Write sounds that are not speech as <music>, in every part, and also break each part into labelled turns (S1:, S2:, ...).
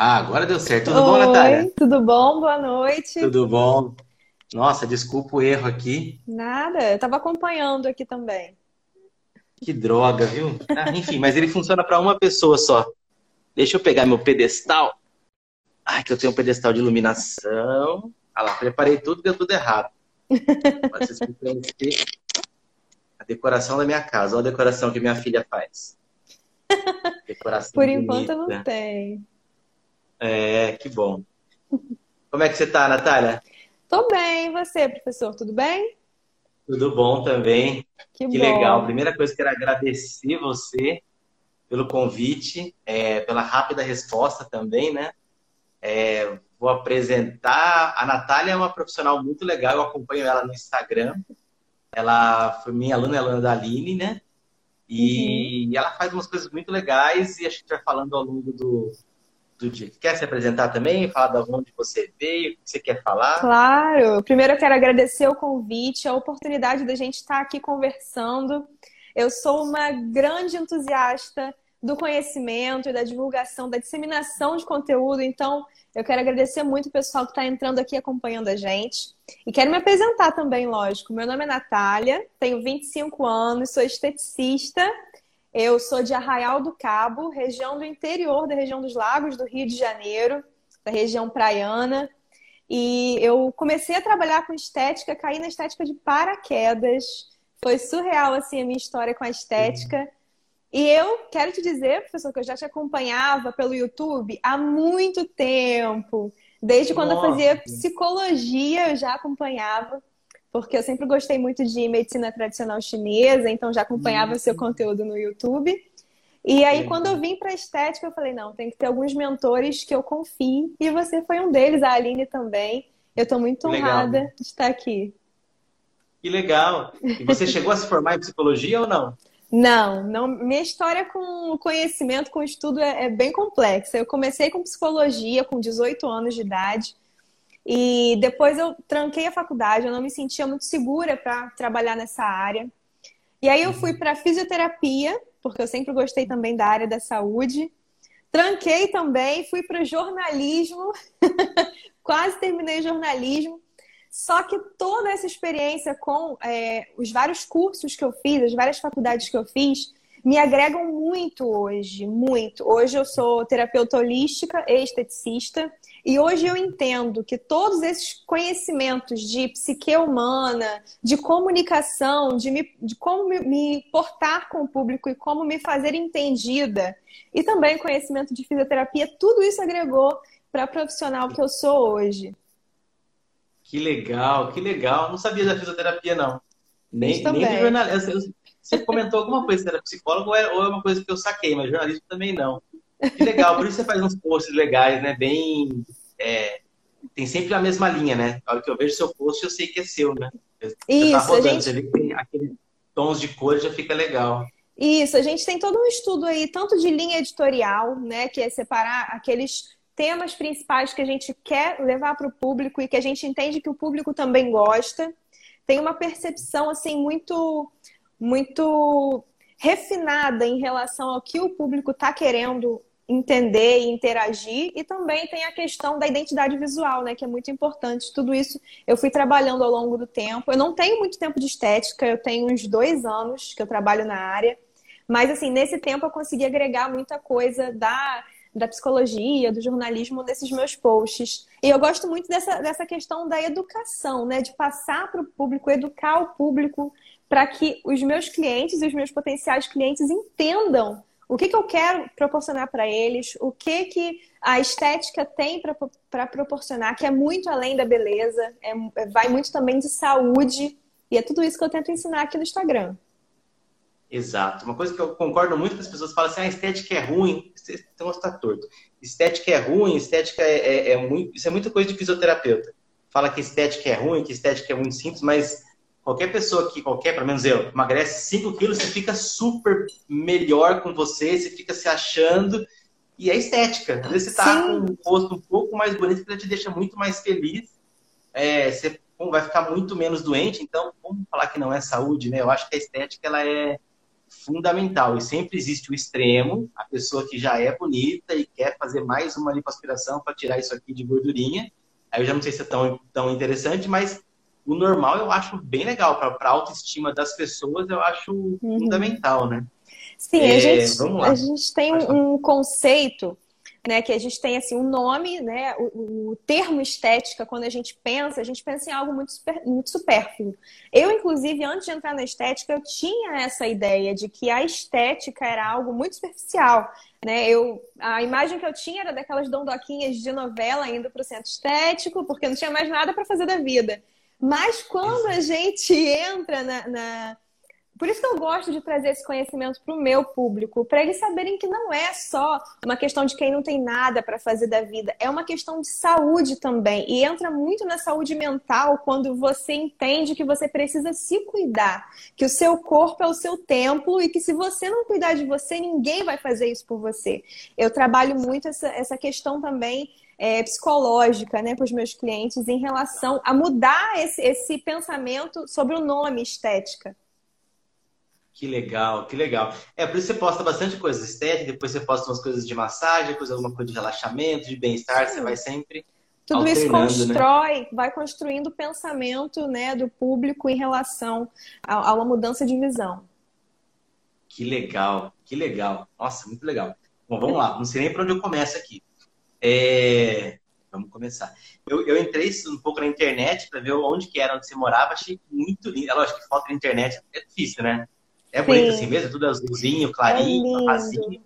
S1: Ah, agora deu certo. Tudo Oi, bom, Natália?
S2: Tudo bom? Boa noite.
S1: Tudo bom. Nossa, desculpa o erro aqui.
S2: Nada, eu estava acompanhando aqui também.
S1: Que droga, viu? Ah, enfim, mas ele funciona para uma pessoa só. Deixa eu pegar meu pedestal. Ai, que eu tenho um pedestal de iluminação. Ah lá, preparei tudo, deu tudo errado. Vocês a decoração da minha casa. Olha a decoração que minha filha faz. <laughs>
S2: Decoração Por bonita. enquanto não tem.
S1: É, que bom. Como é que você tá, Natália?
S2: Tô bem, e você, professor? Tudo bem?
S1: Tudo bom também. Que, que legal. Primeira coisa, quero agradecer você pelo convite, é, pela rápida resposta também, né? É, vou apresentar. A Natália é uma profissional muito legal, eu acompanho ela no Instagram. Ela foi minha aluna, é aluna da Aline, né? E uhum. ela faz umas coisas muito legais e a gente vai falando ao longo do, do dia. Quer se apresentar também? Falar de onde você veio, o que você quer falar?
S2: Claro! Primeiro eu quero agradecer o convite, a oportunidade da gente estar aqui conversando. Eu sou uma grande entusiasta do conhecimento e da divulgação, da disseminação de conteúdo, então eu quero agradecer muito o pessoal que está entrando aqui acompanhando a gente. E quero me apresentar também, lógico. Meu nome é Natália, tenho 25 anos, sou esteticista eu sou de Arraial do Cabo, região do interior da região dos Lagos do Rio de Janeiro, da região praiana. E eu comecei a trabalhar com estética, caí na estética de paraquedas. Foi surreal assim a minha história com a estética. E eu quero te dizer, professor, que eu já te acompanhava pelo YouTube há muito tempo. Desde quando Nossa. eu fazia psicologia, eu já acompanhava porque eu sempre gostei muito de medicina tradicional chinesa, então já acompanhava o seu uhum. conteúdo no YouTube. E aí, quando eu vim para estética, eu falei: não, tem que ter alguns mentores que eu confie. E você foi um deles, a Aline também. Eu estou muito honrada legal. de estar aqui.
S1: Que legal! E você chegou a se formar em psicologia ou não?
S2: Não, não. Minha história com conhecimento, com estudo é, é bem complexa. Eu comecei com psicologia com 18 anos de idade. E depois eu tranquei a faculdade, eu não me sentia muito segura para trabalhar nessa área. E aí eu fui para fisioterapia, porque eu sempre gostei também da área da saúde. Tranquei também, fui para jornalismo, <laughs> quase terminei jornalismo. Só que toda essa experiência com é, os vários cursos que eu fiz, as várias faculdades que eu fiz, me agregam muito hoje, muito. Hoje eu sou terapeuta holística e esteticista. E hoje eu entendo que todos esses conhecimentos de psique humana, de comunicação, de, me, de como me, portar com o público e como me fazer entendida, e também conhecimento de fisioterapia, tudo isso agregou para a profissional que eu sou hoje.
S1: Que legal, que legal. Não sabia da fisioterapia, não. Nem, nem de jornalismo. Você comentou alguma coisa, você era psicólogo ou é, ou é uma coisa que eu saquei, mas jornalismo também não. Que legal, por isso você faz uns posts legais, né? Bem. É, tem sempre a mesma linha, né? A hora que eu vejo seu post, eu sei que é seu, né? Você tá
S2: isso, tá rodando, gente...
S1: você vê que tem aqueles tons de cor já fica legal.
S2: Isso, a gente tem todo um estudo aí, tanto de linha editorial, né? Que é separar aqueles temas principais que a gente quer levar para o público e que a gente entende que o público também gosta. Tem uma percepção, assim, muito, muito refinada em relação ao que o público está querendo entender e interagir. E também tem a questão da identidade visual, né? Que é muito importante. Tudo isso eu fui trabalhando ao longo do tempo. Eu não tenho muito tempo de estética, eu tenho uns dois anos que eu trabalho na área. Mas, assim, nesse tempo eu consegui agregar muita coisa da, da psicologia, do jornalismo nesses meus posts. E eu gosto muito dessa, dessa questão da educação, né? De passar para o público, educar o público para que os meus clientes e os meus potenciais clientes entendam o que, que eu quero proporcionar para eles, o que, que a estética tem para proporcionar, que é muito além da beleza, é, é, vai muito também de saúde, e é tudo isso que eu tento ensinar aqui no Instagram.
S1: Exato. Uma coisa que eu concordo muito com as pessoas falam assim, ah, estética é ruim, então está torto. Estética é ruim, estética é, é, é, muito. Isso é muita coisa de fisioterapeuta. Fala que estética é ruim, que estética é muito simples, mas qualquer pessoa que, qualquer, pelo menos eu, emagrece 5 quilos, você fica super melhor com você, você fica se achando. E é estética. Às vezes você tá Sim. com um rosto um pouco mais bonito, que te deixa muito mais feliz. É, você vai ficar muito menos doente. Então, vamos falar que não é saúde, né? Eu acho que a estética, ela é, fundamental. E sempre existe o extremo, a pessoa que já é bonita e quer fazer mais uma lipoaspiração para tirar isso aqui de gordurinha. Aí eu já não sei se é tão, tão interessante, mas o normal eu acho bem legal. Para a autoestima das pessoas, eu acho uhum. fundamental, né?
S2: Sim, é, a, gente, a gente tem um conceito né, que a gente tem assim um nome, né, o, o, termo estética quando a gente pensa, a gente pensa em algo muito super, muito supérfluo. Eu inclusive antes de entrar na estética eu tinha essa ideia de que a estética era algo muito superficial, né? Eu a imagem que eu tinha era daquelas dondoquinhas de novela indo para o centro estético porque não tinha mais nada para fazer da vida. Mas quando a gente entra na, na por isso que eu gosto de trazer esse conhecimento para o meu público, para eles saberem que não é só uma questão de quem não tem nada para fazer da vida, é uma questão de saúde também. E entra muito na saúde mental quando você entende que você precisa se cuidar, que o seu corpo é o seu templo e que se você não cuidar de você, ninguém vai fazer isso por você. Eu trabalho muito essa, essa questão também é, psicológica né, para os meus clientes em relação a mudar esse, esse pensamento sobre o nome estética.
S1: Que legal, que legal. É, por isso você posta bastante coisa estética, depois você posta umas coisas de massagem, depois alguma coisa de relaxamento, de bem-estar, você vai sempre.
S2: Tudo isso né? constrói, né? vai construindo o pensamento né, do público em relação a, a uma mudança de visão.
S1: Que legal, que legal. Nossa, muito legal. Bom, vamos lá, não sei nem para onde eu começo aqui. É... Vamos começar. Eu, eu entrei um pouco na internet para ver onde que era, onde você morava, achei muito lindo. É lógico que foto na internet é difícil, né? É bonito assim mesmo? Tudo azulzinho, clarinho, é rasinho.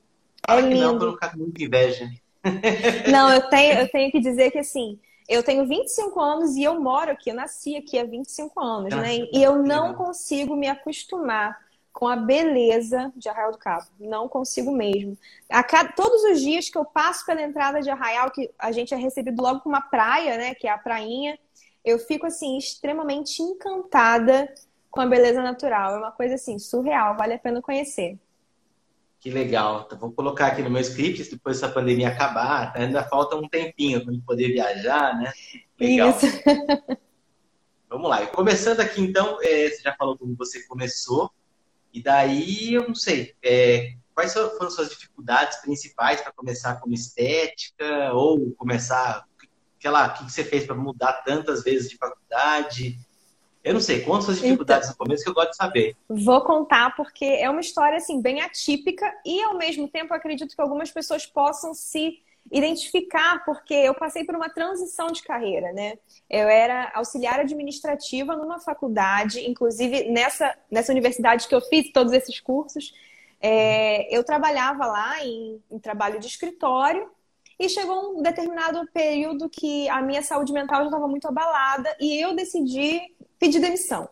S1: É lindo. não, pra não ficar com muita inveja. <laughs>
S2: Não, eu tenho, eu tenho que dizer que assim, eu tenho 25 anos e eu moro aqui, eu nasci aqui há 25 anos, né? E eu não consigo me acostumar com a beleza de Arraial do Cabo. Não consigo mesmo. A cada, todos os dias que eu passo pela entrada de Arraial, que a gente é recebido logo com uma praia, né? Que é a prainha, eu fico assim, extremamente encantada com a beleza natural. É uma coisa assim, surreal, vale a pena conhecer.
S1: Que legal. Então, vou colocar aqui no meu script, depois dessa pandemia acabar, ainda falta um tempinho para poder viajar, né? Legal. Isso. <laughs> Vamos lá. Começando aqui, então, é, você já falou como você começou, e daí eu não sei, é, quais foram suas dificuldades principais para começar como estética, ou começar, sei lá, o que você fez para mudar tantas vezes de faculdade? Eu não sei, quantas suas dificuldades então, no começo que eu gosto de saber.
S2: Vou contar porque é uma história assim bem atípica e ao mesmo tempo acredito que algumas pessoas possam se identificar porque eu passei por uma transição de carreira, né? Eu era auxiliar administrativa numa faculdade, inclusive nessa nessa universidade que eu fiz todos esses cursos, é, eu trabalhava lá em, em trabalho de escritório e chegou um determinado período que a minha saúde mental já estava muito abalada e eu decidi pedir demissão.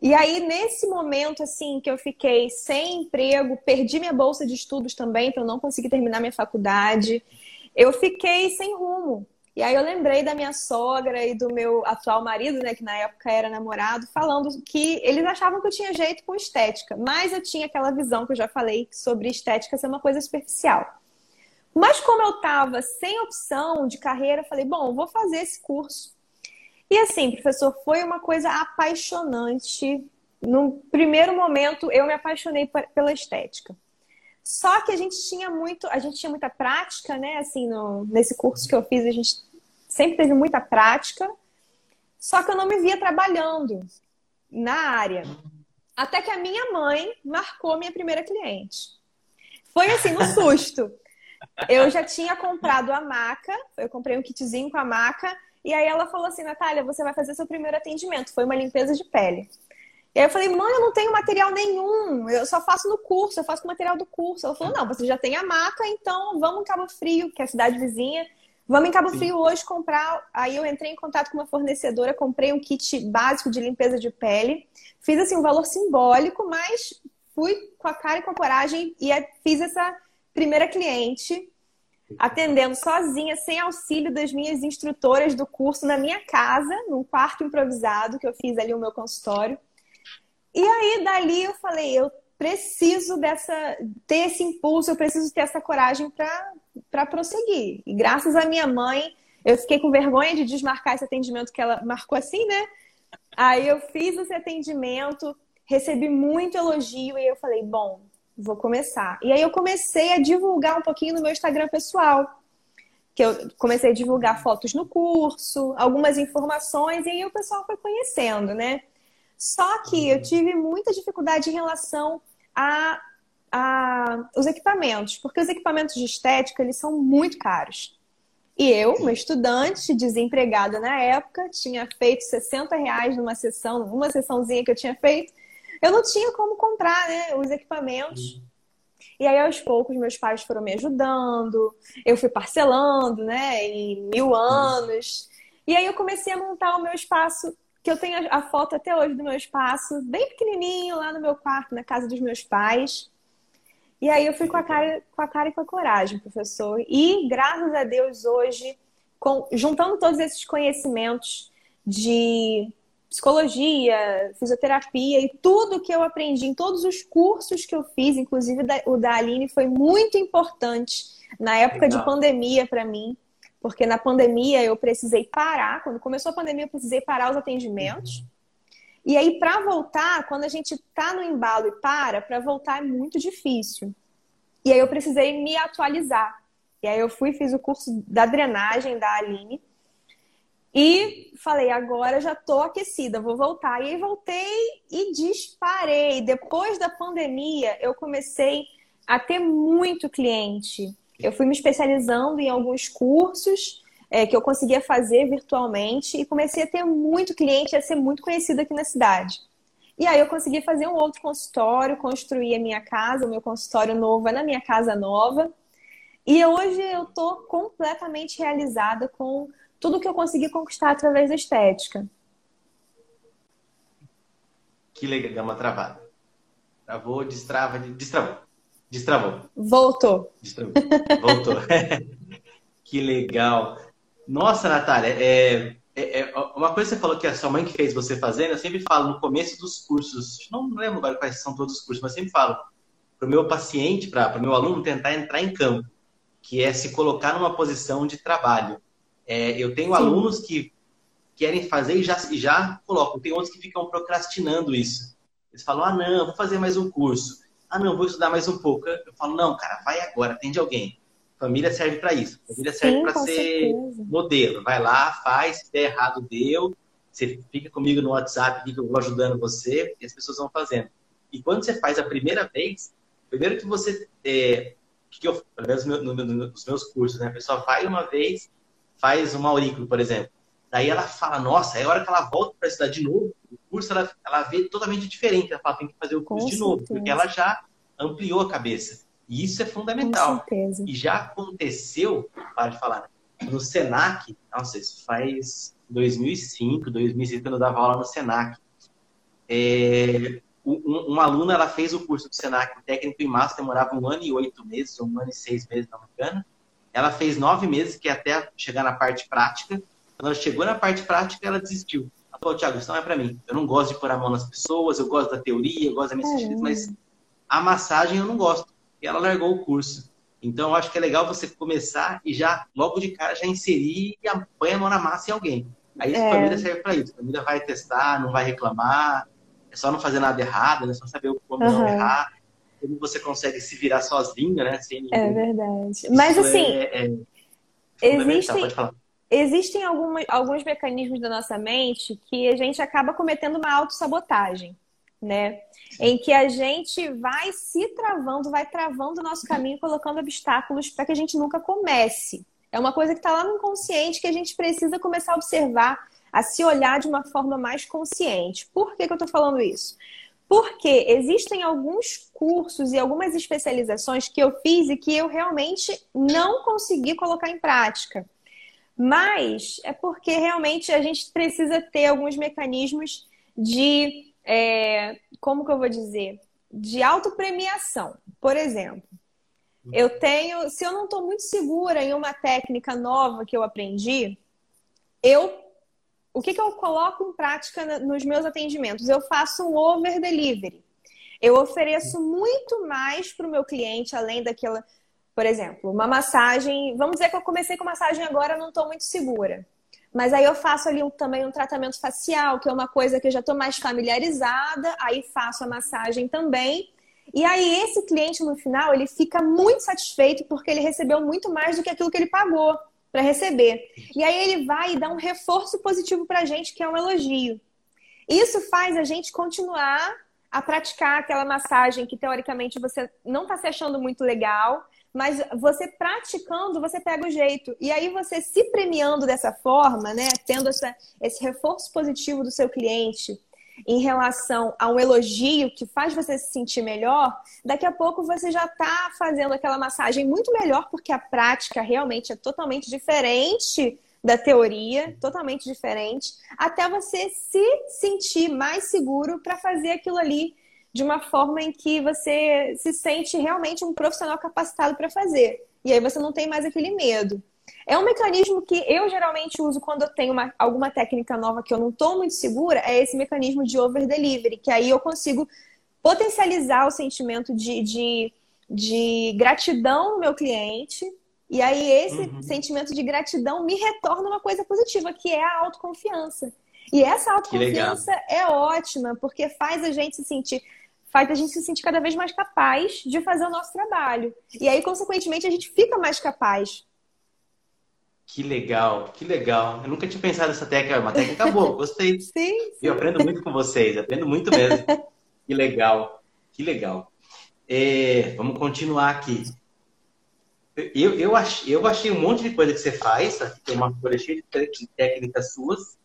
S2: E aí, nesse momento, assim, que eu fiquei sem emprego, perdi minha bolsa de estudos também, então não consegui terminar minha faculdade, eu fiquei sem rumo. E aí eu lembrei da minha sogra e do meu atual marido, né, que na época era namorado, falando que eles achavam que eu tinha jeito com estética, mas eu tinha aquela visão que eu já falei sobre estética ser uma coisa superficial. Mas como eu estava sem opção de carreira, eu falei, bom, vou fazer esse curso. E assim, professor, foi uma coisa apaixonante. No primeiro momento, eu me apaixonei pela estética. Só que a gente tinha muito, a gente tinha muita prática, né? Assim, no, nesse curso que eu fiz, a gente sempre teve muita prática. Só que eu não me via trabalhando na área. Até que a minha mãe marcou minha primeira cliente. Foi assim, no <laughs> susto. Eu já tinha comprado a maca, eu comprei um kitzinho com a maca e aí ela falou assim, Natália, você vai fazer seu primeiro atendimento. Foi uma limpeza de pele. E aí eu falei, mãe, eu não tenho material nenhum, eu só faço no curso, eu faço com material do curso. Ela falou, não, você já tem a maca, então vamos em Cabo Frio, que é a cidade vizinha. Vamos em Cabo Sim. Frio hoje comprar. Aí eu entrei em contato com uma fornecedora, comprei um kit básico de limpeza de pele. Fiz assim um valor simbólico, mas fui com a cara e com a coragem e fiz essa primeira cliente atendendo sozinha, sem auxílio das minhas instrutoras do curso, na minha casa, num quarto improvisado que eu fiz ali o meu consultório. E aí, dali, eu falei, eu preciso dessa ter esse impulso, eu preciso ter essa coragem para prosseguir. E graças à minha mãe, eu fiquei com vergonha de desmarcar esse atendimento que ela marcou assim, né? Aí eu fiz esse atendimento, recebi muito elogio e eu falei, bom, vou começar. E aí eu comecei a divulgar um pouquinho no meu Instagram pessoal. Que eu comecei a divulgar fotos no curso, algumas informações, e aí o pessoal foi conhecendo, né? Só que eu tive muita dificuldade em relação a, a os equipamentos, porque os equipamentos de estética eles são muito caros. E eu, uma estudante desempregada na época, tinha feito 60 reais numa sessão, uma sessãozinha que eu tinha feito, eu não tinha como comprar né, os equipamentos. E aí, aos poucos, meus pais foram me ajudando, eu fui parcelando, né, em mil anos. E aí eu comecei a montar o meu espaço, que eu tenho a foto até hoje do meu espaço, bem pequenininho, lá no meu quarto, na casa dos meus pais. E aí eu fui com a cara, com a cara e com a coragem, professor. E graças a Deus hoje, com, juntando todos esses conhecimentos de psicologia, fisioterapia e tudo que eu aprendi em todos os cursos que eu fiz, inclusive o da Aline, foi muito importante na época Legal. de pandemia para mim, porque na pandemia eu precisei parar, quando começou a pandemia eu precisei parar os atendimentos. E aí para voltar, quando a gente tá no embalo e para, para voltar é muito difícil. E aí eu precisei me atualizar. E aí eu fui fiz o curso da drenagem da Aline e falei, agora já estou aquecida, vou voltar. E aí voltei e disparei. Depois da pandemia, eu comecei a ter muito cliente. Eu fui me especializando em alguns cursos é, que eu conseguia fazer virtualmente e comecei a ter muito cliente, a ser muito conhecida aqui na cidade. E aí eu consegui fazer um outro consultório, construir a minha casa, o meu consultório novo é na minha casa nova. E hoje eu estou completamente realizada com tudo que eu consegui conquistar através da estética.
S1: Que legal, dá uma travada. Travou, destrava, destravou. Destravou.
S2: Voltou.
S1: Destravou. Voltou. <laughs> que legal. Nossa, Natália, é, é, é, uma coisa que você falou que a sua mãe que fez você fazendo, eu sempre falo no começo dos cursos, não lembro agora quais são todos os cursos, mas sempre falo para o meu paciente, para o meu aluno tentar entrar em campo, que é se colocar numa posição de trabalho. É, eu tenho Sim. alunos que querem fazer e já, e já colocam. Tem outros que ficam procrastinando isso. Eles falam, ah, não, vou fazer mais um curso. Ah, não, vou estudar mais um pouco. Eu falo, não, cara, vai agora, atende alguém. Família serve para isso. Família serve para ser certeza. modelo. Vai lá, faz, se der errado, deu. Você fica comigo no WhatsApp, que eu vou ajudando você, e as pessoas vão fazendo. E quando você faz a primeira vez, primeiro que você. É, que eu, pelo menos no, no, nos meus cursos, né? A pessoa vai uma vez, faz uma aurícula, por exemplo. Daí ela fala, nossa, a hora que ela volta para estudar de novo, curso ela, ela vê totalmente diferente. Ela fala, tem que fazer o curso Com de certeza. novo, porque ela já ampliou a cabeça. E isso é fundamental. Com certeza. E já aconteceu, para de falar, no Senac, nossa, isso faz 2005, 2006, quando eu dava aula no Senac. É, um, uma aluna, ela fez o curso do Senac técnico em massa, demorava um ano e oito meses, um ano e seis meses, não me engano. Ela fez nove meses, que é até chegar na parte prática. Quando ela chegou na parte prática, ela desistiu. Falou, Tiago, isso não é para mim. Eu não gosto de pôr a mão nas pessoas, eu gosto da teoria, eu gosto da minha mas a massagem eu não gosto. E ela largou o curso. Então, eu acho que é legal você começar e já, logo de cara, já inserir e põe a mão na massa em alguém. Aí é. a família serve para isso. A família vai testar, não vai reclamar. É só não fazer nada errado, né? Só saber como uhum. não errar como você consegue se virar sozinho, né? Sem
S2: é verdade. Mas assim, é, é existem, existem algumas, alguns mecanismos da nossa mente que a gente acaba cometendo uma autossabotagem, né? Em que a gente vai se travando, vai travando o nosso caminho, colocando obstáculos para que a gente nunca comece. É uma coisa que está lá no inconsciente que a gente precisa começar a observar, a se olhar de uma forma mais consciente. Por que, que eu estou falando isso? Porque existem alguns cursos e algumas especializações que eu fiz e que eu realmente não consegui colocar em prática. Mas é porque realmente a gente precisa ter alguns mecanismos de, é, como que eu vou dizer, de autopremiação. Por exemplo, eu tenho, se eu não estou muito segura em uma técnica nova que eu aprendi, eu o que, que eu coloco em prática nos meus atendimentos? Eu faço um over delivery. Eu ofereço muito mais para o meu cliente, além daquela, por exemplo, uma massagem. Vamos dizer que eu comecei com massagem agora, não estou muito segura. Mas aí eu faço ali um, também um tratamento facial, que é uma coisa que eu já estou mais familiarizada, aí faço a massagem também. E aí esse cliente no final, ele fica muito satisfeito porque ele recebeu muito mais do que aquilo que ele pagou para receber. E aí ele vai e dá um reforço positivo para a gente, que é um elogio. Isso faz a gente continuar a praticar aquela massagem que teoricamente você não está se achando muito legal, mas você praticando, você pega o jeito. E aí você se premiando dessa forma, né, tendo essa, esse reforço positivo do seu cliente em relação a um elogio que faz você se sentir melhor, daqui a pouco você já está fazendo aquela massagem muito melhor, porque a prática realmente é totalmente diferente da teoria, totalmente diferente, até você se sentir mais seguro para fazer aquilo ali de uma forma em que você se sente realmente um profissional capacitado para fazer. E aí você não tem mais aquele medo. É um mecanismo que eu geralmente uso quando eu tenho uma, alguma técnica nova que eu não estou muito segura, é esse mecanismo de over delivery, que aí eu consigo potencializar o sentimento de, de, de gratidão no meu cliente. E aí esse uhum. sentimento de gratidão me retorna uma coisa positiva, que é a autoconfiança. E essa autoconfiança é ótima, porque faz a gente se sentir faz a gente se sentir cada vez mais capaz de fazer o nosso trabalho. E aí, consequentemente, a gente fica mais capaz.
S1: Que legal, que legal. Eu nunca tinha pensado nessa técnica, uma técnica boa, <laughs> gostei.
S2: sim, sim.
S1: Eu aprendo muito com vocês, aprendo muito mesmo. que legal, que legal. É, vamos continuar aqui. Eu, eu, ach, eu achei um monte de coisa que você faz, aqui tem uma folha cheia de técnicas suas.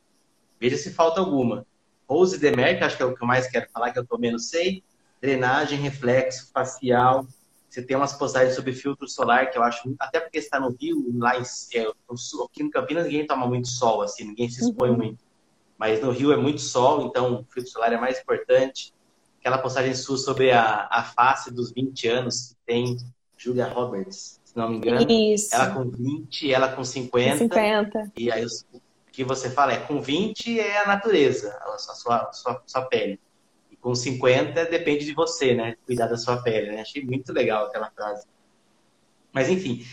S1: Veja se falta alguma. Rose Demer, que acho que é o que eu mais quero falar, que eu tô menos sei drenagem, reflexo facial. Você tem umas postagens sobre filtro solar que eu acho, até porque está no Rio, lá em, é, no sul, aqui no Campinas ninguém toma muito sol, assim, ninguém se expõe uhum. muito. Mas no Rio é muito sol, então o filtro solar é mais importante. Aquela postagem sua sobre a, a face dos 20 anos que tem Julia Roberts, se não me engano.
S2: Isso.
S1: Ela com 20, ela com 50.
S2: 50.
S1: E aí o que você fala é com 20 é a natureza, a sua, a sua, a sua pele com 50 depende de você, né? Cuidar da sua pele, né? Achei muito legal aquela frase. Mas enfim.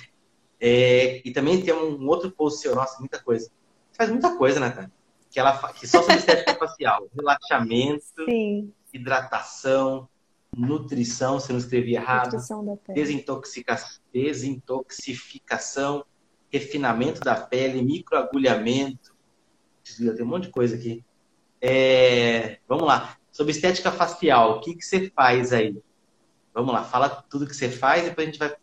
S1: É, e também tem um outro post seu, nossa, muita coisa. Você faz muita coisa, Natália. Que, ela, que só sobre estética <laughs> facial. Relaxamento,
S2: Sim.
S1: hidratação, nutrição, se não escrevi errado. Desintoxica desintoxificação, refinamento da pele, microagulhamento. Tem um monte de coisa aqui. É, vamos lá. Sobre estética facial, o que, que você faz aí? Vamos lá, fala tudo que você faz e depois a gente vai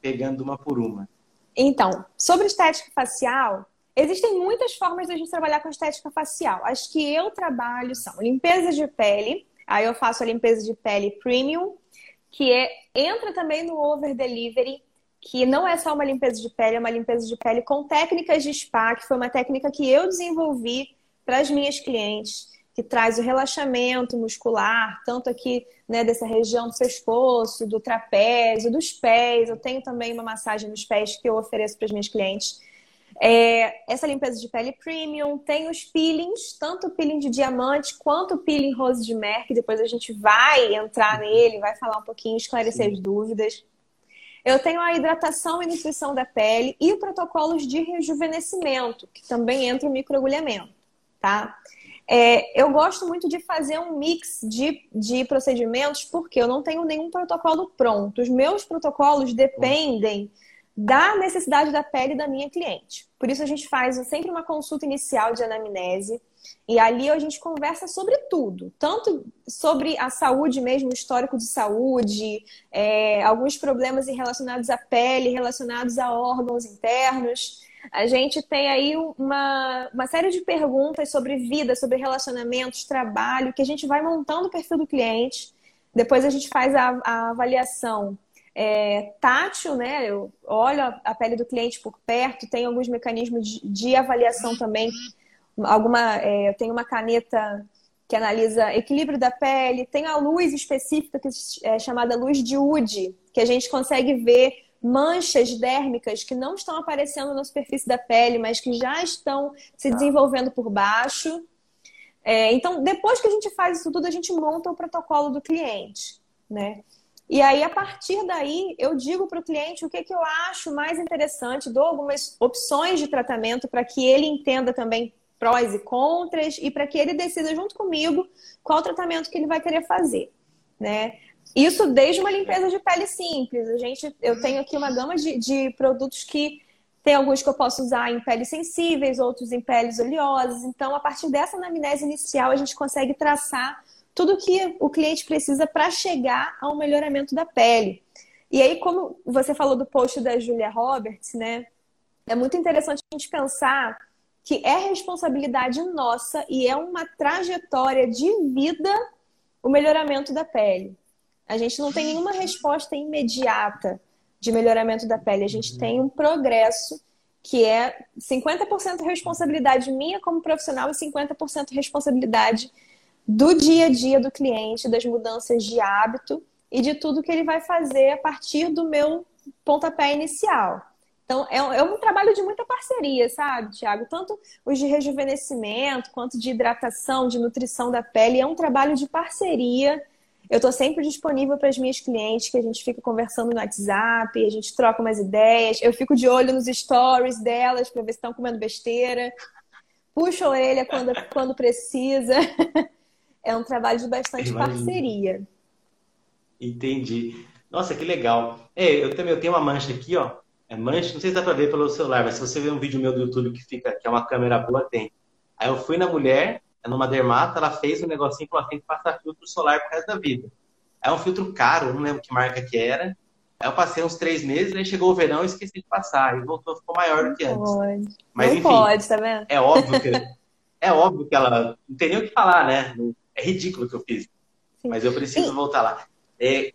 S1: pegando uma por uma.
S2: Então, sobre estética facial, existem muitas formas de a gente trabalhar com estética facial. As que eu trabalho são limpeza de pele, aí eu faço a limpeza de pele premium, que é, entra também no over delivery, que não é só uma limpeza de pele, é uma limpeza de pele com técnicas de spa, que foi uma técnica que eu desenvolvi para as minhas clientes que traz o relaxamento muscular, tanto aqui né, dessa região do pescoço, do trapézio, dos pés. Eu tenho também uma massagem nos pés que eu ofereço para os meus clientes. É, essa limpeza de pele premium, tem os peelings, tanto o peeling de diamante quanto o peeling rose de mer, que depois a gente vai entrar nele, vai falar um pouquinho, esclarecer Sim. as dúvidas. Eu tenho a hidratação e nutrição da pele e protocolos de rejuvenescimento, que também entra o microagulhamento, tá? É, eu gosto muito de fazer um mix de, de procedimentos porque eu não tenho nenhum protocolo pronto. Os meus protocolos dependem da necessidade da pele da minha cliente. Por isso a gente faz sempre uma consulta inicial de anamnese e ali a gente conversa sobre tudo, tanto sobre a saúde mesmo, histórico de saúde, é, alguns problemas relacionados à pele, relacionados a órgãos internos. A gente tem aí uma, uma série de perguntas sobre vida, sobre relacionamentos, trabalho, que a gente vai montando o perfil do cliente. Depois a gente faz a, a avaliação é, tátil, né? Eu olho a pele do cliente por perto, tem alguns mecanismos de, de avaliação também. Alguma, é, eu tenho uma caneta que analisa equilíbrio da pele, tem a luz específica que é chamada luz de UD, que a gente consegue ver manchas dérmicas que não estão aparecendo na superfície da pele, mas que já estão se desenvolvendo por baixo. É, então, depois que a gente faz isso tudo, a gente monta o protocolo do cliente, né? E aí, a partir daí, eu digo para o cliente o que, que eu acho mais interessante, dou algumas opções de tratamento para que ele entenda também prós e contras e para que ele decida junto comigo qual tratamento que ele vai querer fazer, né? Isso desde uma limpeza de pele simples. A gente, eu tenho aqui uma gama de, de produtos que tem alguns que eu posso usar em peles sensíveis, outros em peles oleosas. Então, a partir dessa anamnese inicial, a gente consegue traçar tudo que o cliente precisa para chegar ao melhoramento da pele. E aí, como você falou do post da Julia Roberts, né? É muito interessante a gente pensar que é responsabilidade nossa e é uma trajetória de vida o melhoramento da pele. A gente não tem nenhuma resposta imediata de melhoramento da pele. A gente tem um progresso que é 50% responsabilidade minha como profissional e 50% responsabilidade do dia a dia do cliente, das mudanças de hábito e de tudo que ele vai fazer a partir do meu pontapé inicial. Então, é, é um trabalho de muita parceria, sabe, Tiago? Tanto os de rejuvenescimento, quanto de hidratação, de nutrição da pele. É um trabalho de parceria. Eu estou sempre disponível para as minhas clientes, que a gente fica conversando no WhatsApp, a gente troca umas ideias. Eu fico de olho nos stories delas para ver se estão comendo besteira. Puxo a orelha quando, quando precisa. <laughs> É um trabalho de bastante parceria.
S1: Entendi. Nossa, que legal. É, eu também eu tenho uma mancha aqui, ó. É mancha, não sei se dá para ver pelo celular, mas se você ver um vídeo meu do YouTube que fica, que é uma câmera boa, tem. Aí eu fui na mulher, numa dermata, ela fez um negocinho que ela tem que passar filtro solar por resto da vida. É um filtro caro, não lembro que marca que era. Aí eu passei uns três meses, aí chegou o verão e esqueci de passar. E voltou, ficou maior do que antes.
S2: Pode. Mas não enfim, pode, tá vendo?
S1: É óbvio que é óbvio que ela não tem nem o que falar, né? É ridículo o que eu fiz. Sim. Mas eu preciso e... voltar lá. É...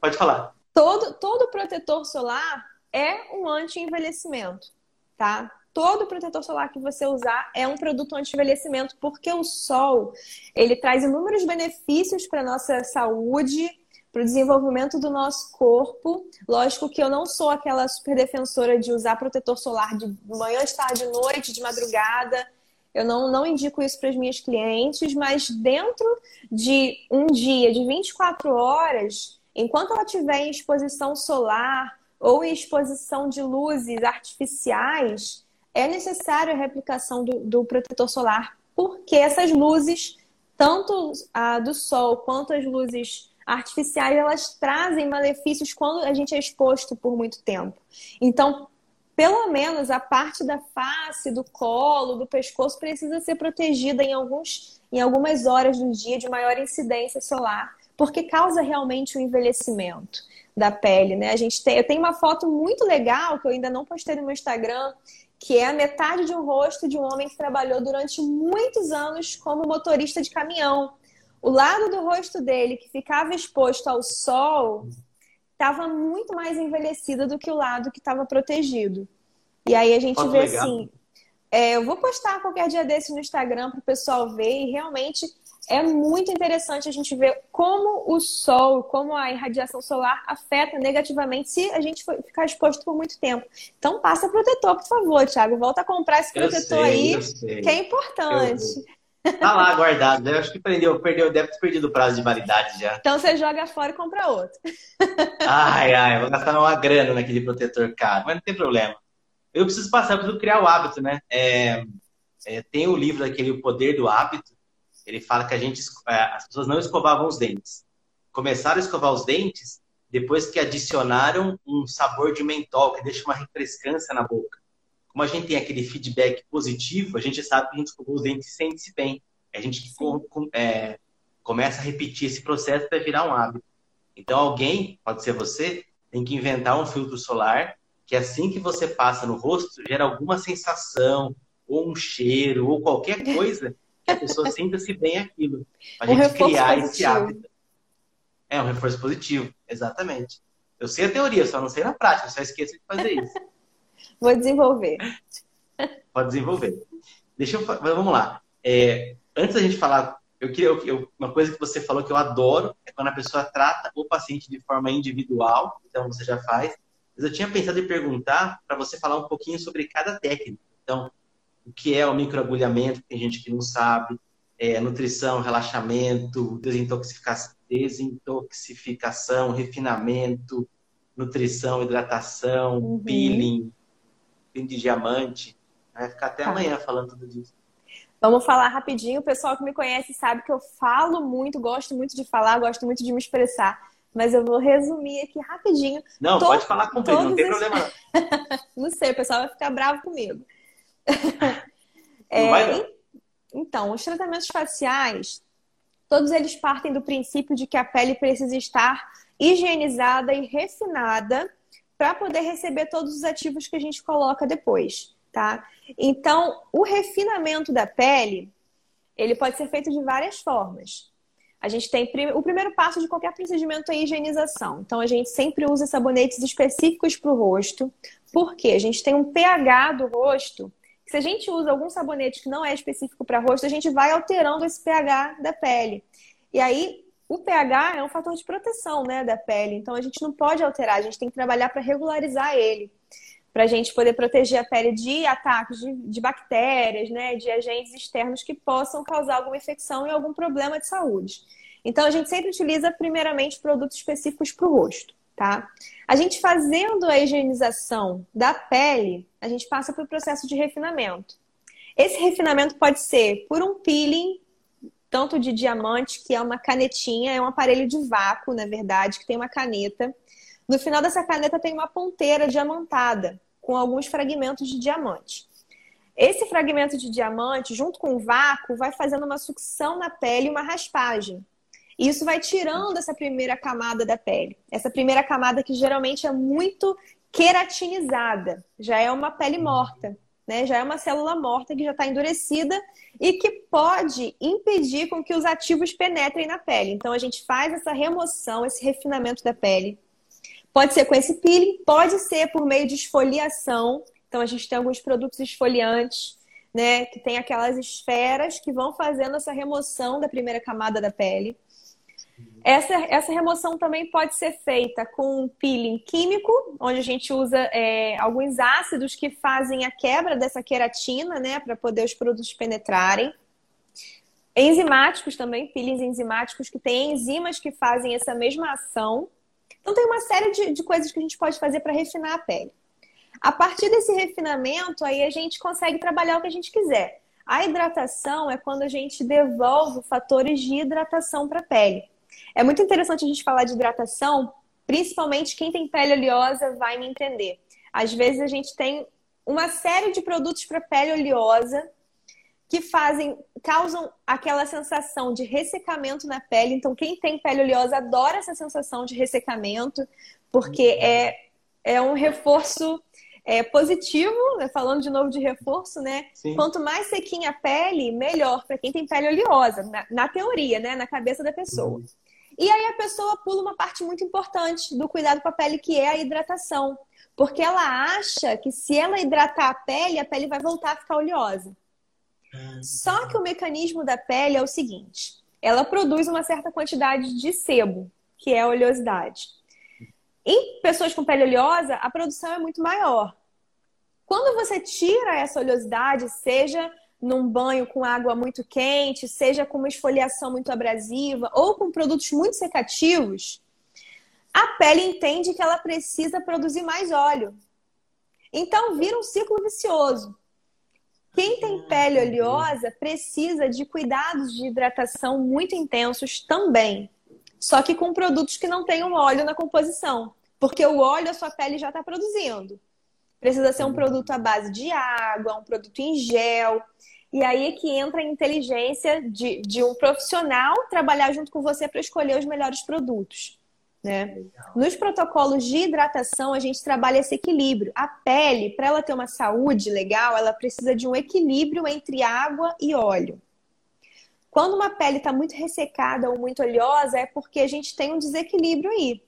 S1: Pode falar.
S2: Todo, todo protetor solar é um anti-envelhecimento, tá? Todo protetor solar que você usar é um produto anti-envelhecimento, porque o sol ele traz inúmeros benefícios para nossa saúde, para o desenvolvimento do nosso corpo. Lógico que eu não sou aquela super defensora de usar protetor solar de manhã, de tarde, de noite, de madrugada. Eu não, não indico isso para as minhas clientes, mas dentro de um dia de 24 horas, enquanto ela estiver em exposição solar ou em exposição de luzes artificiais, é necessário a replicação do, do protetor solar, porque essas luzes, tanto a do sol quanto as luzes artificiais, elas trazem malefícios quando a gente é exposto por muito tempo. Então, pelo menos a parte da face, do colo, do pescoço precisa ser protegida em, alguns, em algumas horas do dia de maior incidência solar, porque causa realmente o envelhecimento da pele, né? A gente tem, eu tenho uma foto muito legal que eu ainda não postei no meu Instagram, que é a metade de um rosto de um homem que trabalhou durante muitos anos como motorista de caminhão. O lado do rosto dele que ficava exposto ao sol estava muito mais envelhecida do que o lado que estava protegido. E aí a gente Foto vê legal. assim. É, eu vou postar qualquer dia desse no Instagram para o pessoal ver e realmente é muito interessante a gente ver como o sol, como a irradiação solar afeta negativamente se a gente ficar exposto por muito tempo. Então passa protetor, por favor, Thiago. Volta a comprar esse protetor sei, aí, que é importante.
S1: Tá lá guardado. Eu acho que perdeu, perdeu, deve ter perdido o prazo de validade já.
S2: Então você joga fora e compra outro. <laughs>
S1: Ai, ai, vou gastar uma grana naquele protetor caro, mas não tem problema. Eu preciso passar, eu preciso criar o hábito, né? É, é, tem o livro daquele O Poder do Hábito. Ele fala que a gente, é, as pessoas não escovavam os dentes. Começaram a escovar os dentes depois que adicionaram um sabor de mentol, que deixa uma refrescância na boca como a gente tem aquele feedback positivo, a gente sabe que a gente escovou os dentes e sente-se bem. A gente é, começa a repetir esse processo para virar um hábito. Então, alguém, pode ser você, tem que inventar um filtro solar que assim que você passa no rosto, gera alguma sensação, ou um cheiro, ou qualquer coisa que a pessoa sinta-se bem aquilo. A um gente criar positivo. esse hábito. É um reforço positivo, exatamente. Eu sei a teoria, só não sei na prática, só esqueço de fazer isso. <laughs>
S2: Vou desenvolver.
S1: Pode desenvolver. Deixa eu. Vamos lá. É, antes da gente falar, eu queria. Eu, uma coisa que você falou que eu adoro é quando a pessoa trata o paciente de forma individual, então você já faz. Mas eu tinha pensado em perguntar para você falar um pouquinho sobre cada técnica. Então, o que é o microagulhamento, tem gente que não sabe. é, nutrição, relaxamento, desintoxicação, desintoxicação, refinamento, nutrição, hidratação, uhum. peeling, peeling de diamante. Vai ficar até tá. amanhã falando tudo disso.
S2: Vamos falar rapidinho. O pessoal que me conhece sabe que eu falo muito, gosto muito de falar, gosto muito de me expressar. Mas eu vou resumir aqui rapidinho.
S1: Não, pode falar comigo, não tem esses... problema. <laughs>
S2: não sei, o pessoal vai ficar bravo comigo. <laughs> é. Então, os tratamentos faciais, todos eles partem do princípio de que a pele precisa estar higienizada e refinada para poder receber todos os ativos que a gente coloca depois, tá? Então, o refinamento da pele, ele pode ser feito de várias formas. A gente tem o primeiro passo de qualquer procedimento é a higienização. Então, a gente sempre usa sabonetes específicos para o rosto, porque a gente tem um pH do rosto se a gente usa algum sabonete que não é específico para rosto, a gente vai alterando esse pH da pele. E aí, o pH é um fator de proteção né, da pele, então a gente não pode alterar, a gente tem que trabalhar para regularizar ele, para a gente poder proteger a pele de ataques de, de, bactérias, né, de agentes externos que possam causar alguma infecção e algum problema de saúde. Então a gente sempre utiliza primeiramente produtos específicos para o rosto tá? A gente fazendo a higienização da pele, a gente passa para o processo de refinamento. Esse refinamento pode ser por um peeling, tanto de diamante, que é uma canetinha, é um aparelho de vácuo, na verdade, que tem uma caneta. No final dessa caneta tem uma ponteira diamantada, com alguns fragmentos de diamante. Esse fragmento de diamante, junto com o vácuo, vai fazendo uma sucção na pele e uma raspagem. E isso vai tirando essa primeira camada da pele. Essa primeira camada que geralmente é muito queratinizada, já é uma pele morta, né? Já é uma célula morta que já está endurecida e que pode impedir com que os ativos penetrem na pele. Então a gente faz essa remoção, esse refinamento da pele. Pode ser com esse peeling, pode ser por meio de esfoliação. Então a gente tem alguns produtos esfoliantes, né, que tem aquelas esferas que vão fazendo essa remoção da primeira camada da pele. Essa, essa remoção também pode ser feita com peeling químico, onde a gente usa é, alguns ácidos que fazem a quebra dessa queratina, né, para poder os produtos penetrarem. Enzimáticos também, peelings enzimáticos que têm enzimas que fazem essa mesma ação. Então, tem uma série de, de coisas que a gente pode fazer para refinar a pele. A partir desse refinamento, aí a gente consegue trabalhar o que a gente quiser. A hidratação é quando a gente devolve fatores de hidratação para a pele. É muito interessante a gente falar de hidratação, principalmente quem tem pele oleosa vai me entender. Às vezes a gente tem uma série de produtos para pele oleosa que fazem, causam aquela sensação de ressecamento na pele. Então, quem tem pele oleosa adora essa sensação de ressecamento, porque é, é um reforço é, positivo, né? falando de novo de reforço, né? Sim. Quanto mais sequinha a pele, melhor para quem tem pele oleosa, na, na, teoria, né? Na cabeça da pessoa. Uhum. E aí a pessoa pula uma parte muito importante do cuidado com a pele, que é a hidratação. Porque ela acha que se ela hidratar a pele, a pele vai voltar a ficar oleosa. Só que o mecanismo da pele é o seguinte: ela produz uma certa quantidade de sebo, que é a oleosidade. Em pessoas com pele oleosa, a produção é muito maior. Quando você tira essa oleosidade, seja num banho com água muito quente, seja com uma esfoliação muito abrasiva ou com produtos muito secativos, a pele entende que ela precisa produzir mais óleo. Então vira um ciclo vicioso. Quem tem pele oleosa precisa de cuidados de hidratação muito intensos também. Só que com produtos que não tenham óleo na composição. Porque o óleo a sua pele já está produzindo. Precisa ser um produto à base de água, um produto em gel. E aí é que entra a inteligência de, de um profissional trabalhar junto com você para escolher os melhores produtos. Né? Nos protocolos de hidratação, a gente trabalha esse equilíbrio. A pele, para ela ter uma saúde legal, ela precisa de um equilíbrio entre água e óleo. Quando uma pele está muito ressecada ou muito oleosa, é porque a gente tem um desequilíbrio aí.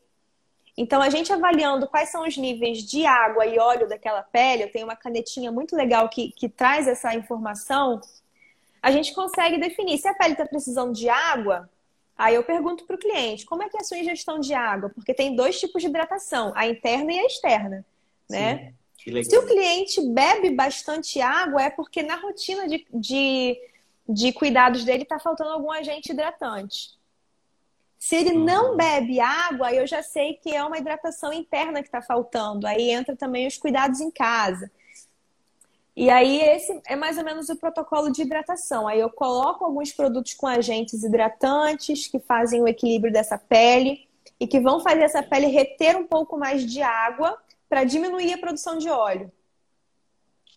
S2: Então, a gente avaliando quais são os níveis de água e óleo daquela pele, eu tenho uma canetinha muito legal que, que traz essa informação, a gente consegue definir se a pele está precisando de água. Aí eu pergunto para o cliente, como é que é a sua ingestão de água? Porque tem dois tipos de hidratação, a interna e a externa, né? Se o cliente bebe bastante água, é porque na rotina de, de de cuidados dele está faltando algum agente hidratante. Se ele não uhum. bebe água, eu já sei que é uma hidratação interna que está faltando. Aí entra também os cuidados em casa. E aí, esse é mais ou menos o protocolo de hidratação. Aí eu coloco alguns produtos com agentes hidratantes que fazem o equilíbrio dessa pele e que vão fazer essa pele reter um pouco mais de água para diminuir a produção de óleo.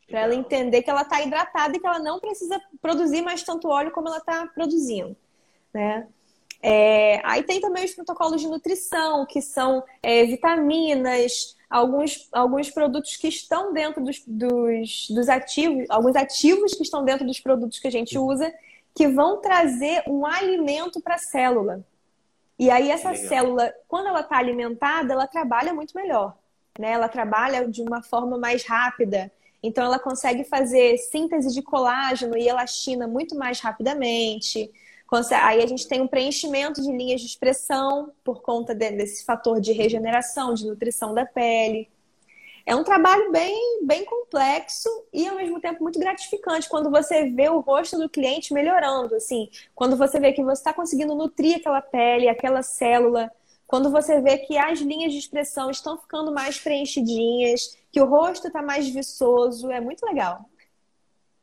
S2: Para ela entender que ela está hidratada e que ela não precisa produzir mais tanto óleo como ela está produzindo. Né? É, aí tem também os protocolos de nutrição, que são é, vitaminas, alguns, alguns produtos que estão dentro dos, dos, dos ativos, alguns ativos que estão dentro dos produtos que a gente usa, que vão trazer um alimento para a célula. E aí essa Legal. célula, quando ela está alimentada, ela trabalha muito melhor. Né? Ela trabalha de uma forma mais rápida. Então ela consegue fazer síntese de colágeno e elastina muito mais rapidamente. Aí a gente tem um preenchimento de linhas de expressão por conta desse fator de regeneração, de nutrição da pele. É um trabalho bem, bem complexo e ao mesmo tempo muito gratificante quando você vê o rosto do cliente melhorando, assim, quando você vê que você está conseguindo nutrir aquela pele, aquela célula, quando você vê que as linhas de expressão estão ficando mais preenchidinhas, que o rosto está mais viçoso, é muito legal.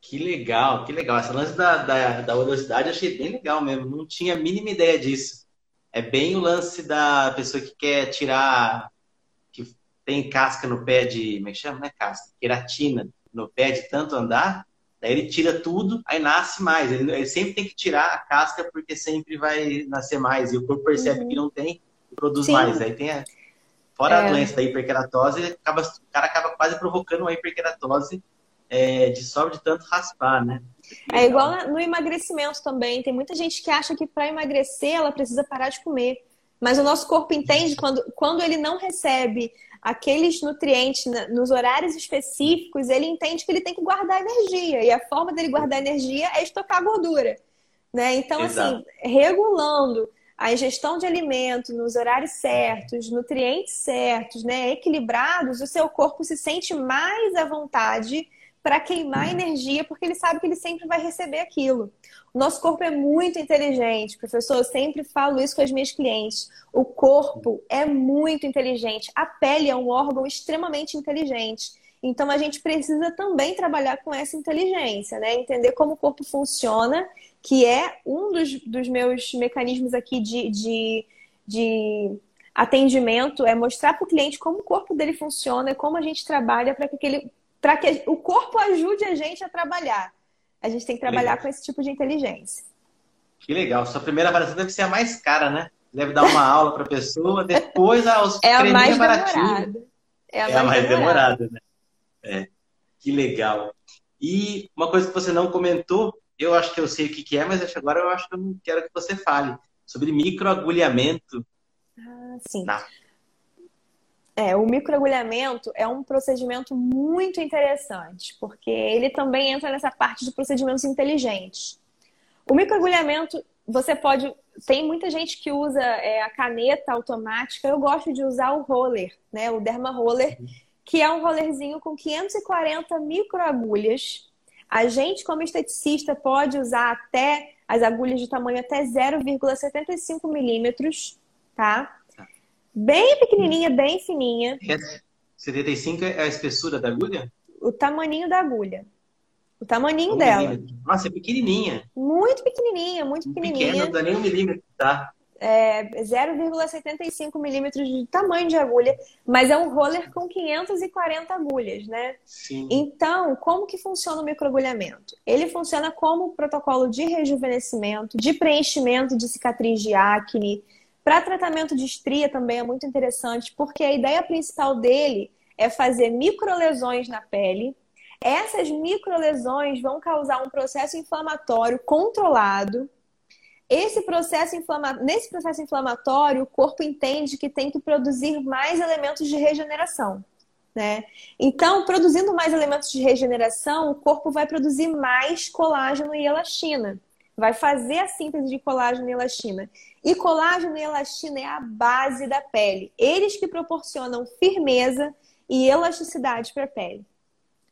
S1: Que legal, que legal. Essa lance da, da, da oleosidade eu achei bem legal mesmo. Não tinha a mínima ideia disso. É bem o lance da pessoa que quer tirar, que tem casca no pé de, como é que chama, né? Casca, queratina no pé de tanto andar. Daí ele tira tudo, aí nasce mais. Ele, ele sempre tem que tirar a casca porque sempre vai nascer mais. E o corpo percebe uhum. que não tem e produz Sim. mais. Aí tem a, fora é. a doença da hiperkeratose, acaba, o cara acaba quase provocando uma hiperkeratose é, de sobra de tanto raspar, né?
S2: É igual no emagrecimento também. Tem muita gente que acha que para emagrecer ela precisa parar de comer. Mas o nosso corpo entende quando, quando ele não recebe aqueles nutrientes nos horários específicos, ele entende que ele tem que guardar energia. E a forma dele guardar energia é estocar gordura. Né? Então, assim, Exato. assim, regulando a ingestão de alimento nos horários certos, nutrientes certos, né, equilibrados, o seu corpo se sente mais à vontade para queimar uhum. energia, porque ele sabe que ele sempre vai receber aquilo. O nosso corpo é muito inteligente, professor. Eu sempre falo isso com as minhas clientes. O corpo é muito inteligente. A pele é um órgão extremamente inteligente. Então a gente precisa também trabalhar com essa inteligência, né? Entender como o corpo funciona, que é um dos, dos meus mecanismos aqui de, de, de atendimento, é mostrar para o cliente como o corpo dele funciona, como a gente trabalha para que aquele para que o corpo ajude a gente a trabalhar. A gente tem que trabalhar legal. com esse tipo de inteligência.
S1: Que legal. Sua primeira avaliação deve ser a mais cara, né? Deve dar uma aula para a pessoa, depois aos <laughs>
S2: É a mais demorada.
S1: É a mais, é a mais demorada. demorada, né? É. Que legal. E uma coisa que você não comentou, eu acho que eu sei o que, que é, mas agora eu acho que eu não quero que você fale sobre microagulhamento.
S2: Ah, sim. Tá. É, o microagulhamento é um procedimento muito interessante, porque ele também entra nessa parte de procedimentos inteligentes. O microagulhamento, você pode. Tem muita gente que usa é, a caneta automática, eu gosto de usar o roller, né? O Derma Roller, que é um rollerzinho com 540 microagulhas. A gente, como esteticista, pode usar até as agulhas de tamanho até 0,75 milímetros, tá? Bem pequenininha, bem fininha.
S1: 75 é a espessura da agulha?
S2: O tamaninho da agulha. O tamaninho um dela.
S1: Milímetro. Nossa, é pequenininha.
S2: Muito pequenininha, muito pequenininha.
S1: Pequena, não dá nem um milímetro, tá?
S2: É 0,75 milímetros de tamanho de agulha, mas é um roller com 540 agulhas, né?
S1: Sim.
S2: Então, como que funciona o microagulhamento? Ele funciona como protocolo de rejuvenescimento, de preenchimento de cicatriz de acne, para tratamento de estria também é muito interessante, porque a ideia principal dele é fazer microlesões na pele. Essas microlesões vão causar um processo inflamatório controlado. Esse processo inflama... Nesse processo inflamatório, o corpo entende que tem que produzir mais elementos de regeneração. Né? Então, produzindo mais elementos de regeneração, o corpo vai produzir mais colágeno e elastina vai fazer a síntese de colágeno e elastina. E colágeno e elastina é a base da pele. Eles que proporcionam firmeza e elasticidade para a pele.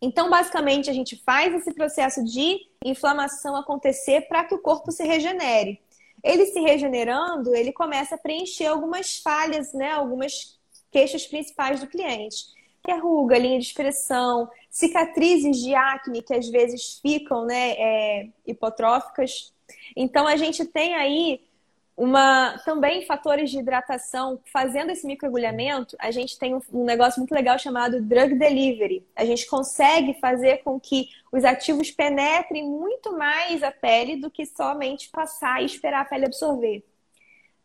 S2: Então, basicamente, a gente faz esse processo de inflamação acontecer para que o corpo se regenere. Ele se regenerando, ele começa a preencher algumas falhas, né? Algumas queixas principais do cliente, que é ruga, linha de expressão, cicatrizes de acne que às vezes ficam, né, é, hipotróficas. Então a gente tem aí uma, também fatores de hidratação. Fazendo esse microagulhamento, a gente tem um, um, negócio muito legal chamado drug delivery. A gente consegue fazer com que os ativos penetrem muito mais a pele do que somente passar e esperar a pele absorver.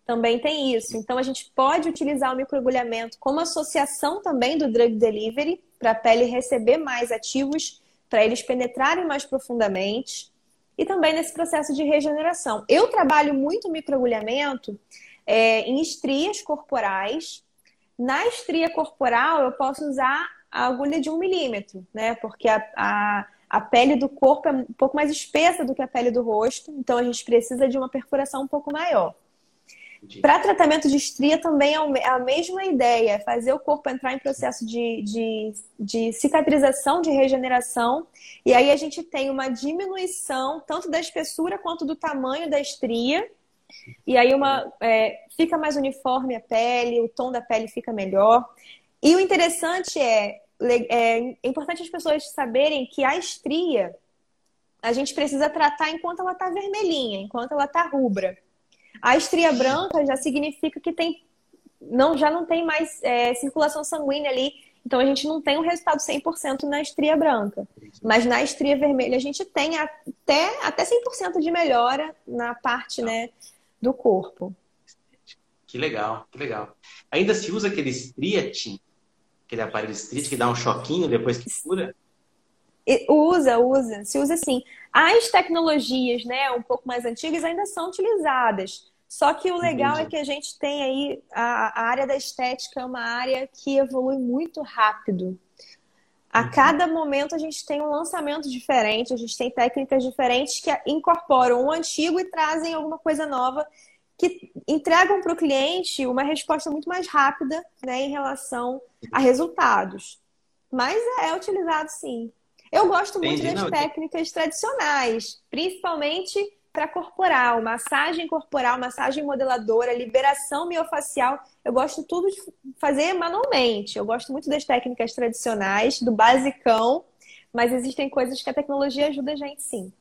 S2: Também tem isso. Então, a gente pode utilizar o microagulhamento como associação também do drug delivery, para a pele receber mais ativos, para eles penetrarem mais profundamente e também nesse processo de regeneração. Eu trabalho muito microagulhamento é, em estrias corporais. Na estria corporal, eu posso usar a agulha de um milímetro, né? Porque a, a, a pele do corpo é um pouco mais espessa do que a pele do rosto, então a gente precisa de uma perfuração um pouco maior. Para tratamento de estria também é a mesma ideia, é fazer o corpo entrar em processo de, de, de, cicatrização, de regeneração, e aí a gente tem uma diminuição tanto da espessura quanto do tamanho da estria, e aí uma, é, fica mais uniforme a pele, o tom da pele fica melhor. E o interessante é, é, é importante as pessoas saberem que a estria a gente precisa tratar enquanto ela está vermelhinha, enquanto ela está rubra. A estria branca já significa que tem, não, já não tem mais é, circulação sanguínea ali. Então a gente não tem um resultado 100% na estria branca. Mas na estria vermelha a gente tem até, até 100% de melhora na parte né, do corpo.
S1: Que legal, que legal. Ainda se usa aquele striatin, aquele aparelho striatin que dá um choquinho depois que cura?
S2: Usa, usa, se usa sim. As tecnologias, né, um pouco mais antigas ainda são utilizadas. Só que o legal é que a gente tem aí a, a área da estética é uma área que evolui muito rápido. A uhum. cada momento a gente tem um lançamento diferente, a gente tem técnicas diferentes que incorporam o antigo e trazem alguma coisa nova que entregam para o cliente uma resposta muito mais rápida né, em relação a resultados. Mas é, é utilizado sim. Eu gosto muito Entendi, das não. técnicas tradicionais, principalmente para corporal, massagem corporal, massagem modeladora, liberação miofacial. Eu gosto tudo de fazer manualmente. Eu gosto muito das técnicas tradicionais, do basicão, mas existem coisas que a tecnologia ajuda a gente sim.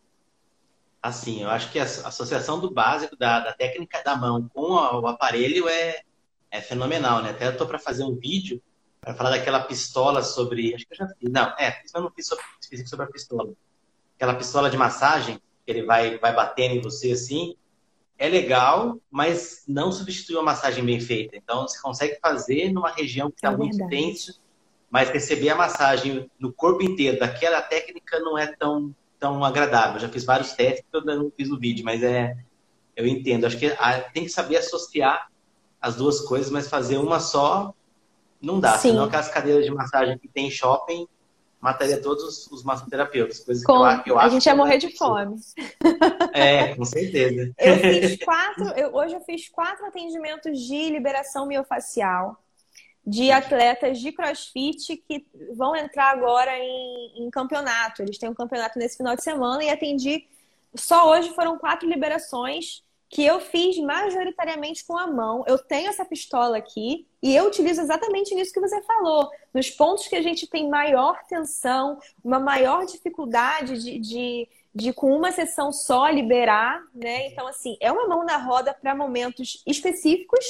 S1: Assim, eu acho que a associação do básico, da, da técnica da mão com o aparelho é, é fenomenal, né? Até eu tô para fazer um vídeo para falar daquela pistola sobre. Acho que eu já fiz. Não, é, eu não fiz sobre, fiz sobre a pistola. Aquela pistola de massagem ele vai, vai batendo em você assim, é legal, mas não substitui uma massagem bem feita. Então, você consegue fazer numa região que está é muito tensa, mas receber a massagem no corpo inteiro daquela técnica não é tão, tão agradável. Eu já fiz vários testes, eu não fiz o vídeo, mas é, eu entendo. Acho que tem que saber associar as duas coisas, mas fazer uma só não dá. Sim. Senão aquelas cadeiras de massagem que tem em shopping mataria todos os massoterapeutas. Coisa
S2: com, que eu, eu a gente ia morrer de fome.
S1: É, com certeza.
S2: Eu <laughs> fiz quatro, eu, hoje eu fiz quatro atendimentos de liberação miofacial de atletas de crossfit que vão entrar agora em, em campeonato. Eles têm um campeonato nesse final de semana e atendi. Só hoje foram quatro liberações que eu fiz majoritariamente com a mão. Eu tenho essa pistola aqui e eu utilizo exatamente nisso que você falou. Nos pontos que a gente tem maior tensão, uma maior dificuldade de, de, de com uma sessão só liberar, né? Então, assim, é uma mão na roda para momentos específicos,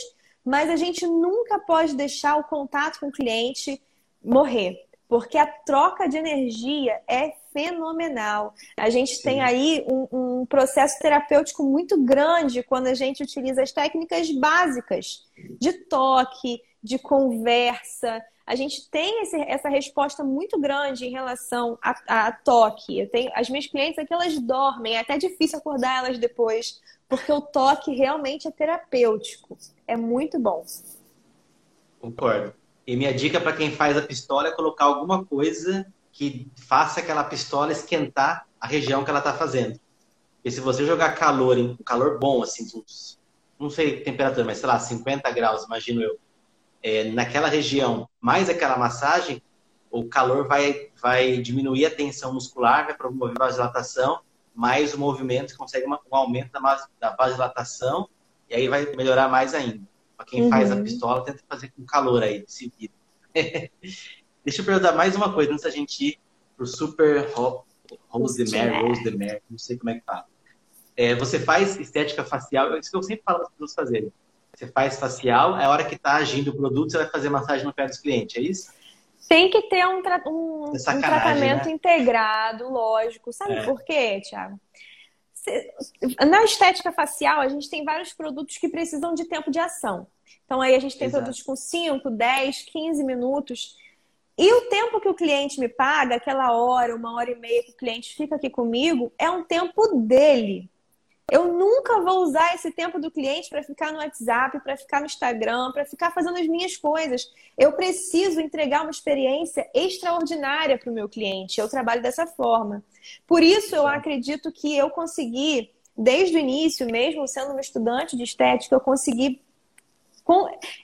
S2: mas a gente nunca pode deixar o contato com o cliente morrer, porque a troca de energia é fenomenal. A gente Sim. tem aí um, um, processo terapêutico muito grande quando a gente utiliza as técnicas básicas de toque, de conversa. A gente tem esse, essa resposta muito grande em relação a, a, toque. Eu tenho, as minhas clientes aqui, elas dormem, é até difícil acordar elas depois, porque o toque realmente é terapêutico. É muito bom.
S1: Concordo. E minha dica para quem faz a pistola é colocar alguma coisa que faça aquela pistola esquentar a região que ela está fazendo. E se você jogar calor, um calor bom, assim, uns, não sei temperatura, mas sei lá, 50 graus, imagino eu, é, naquela região, mais aquela massagem, o calor vai, vai diminuir a tensão muscular, vai promover vasodilatação, mais o movimento consegue uma, um aumento da, da vasodilatação e aí vai melhorar mais ainda. Para quem uhum. faz a uhum. pistola, tenta fazer com calor aí, seguida. <laughs> Deixa eu perguntar mais uma coisa antes da gente ir pro Super Rose de Mary, Rose de Mary, não sei como é que fala. É, você faz estética facial, é isso que eu sempre falo para as pessoas fazerem. Você faz facial, é a hora que está agindo o produto, você vai fazer massagem no pé dos clientes, é isso?
S2: Tem que ter um, tra um, um tratamento né? integrado, lógico. Sabe é. por quê, Thiago? Na estética facial, a gente tem vários produtos que precisam de tempo de ação. Então, aí a gente tem Exato. produtos com 5, 10, 15 minutos. E o tempo que o cliente me paga, aquela hora, uma hora e meia que o cliente fica aqui comigo, é um tempo dele. Eu nunca vou usar esse tempo do cliente para ficar no WhatsApp, para ficar no Instagram, para ficar fazendo as minhas coisas. Eu preciso entregar uma experiência extraordinária para o meu cliente. Eu trabalho dessa forma. Por isso, eu acredito que eu consegui, desde o início, mesmo sendo uma estudante de estética, eu consegui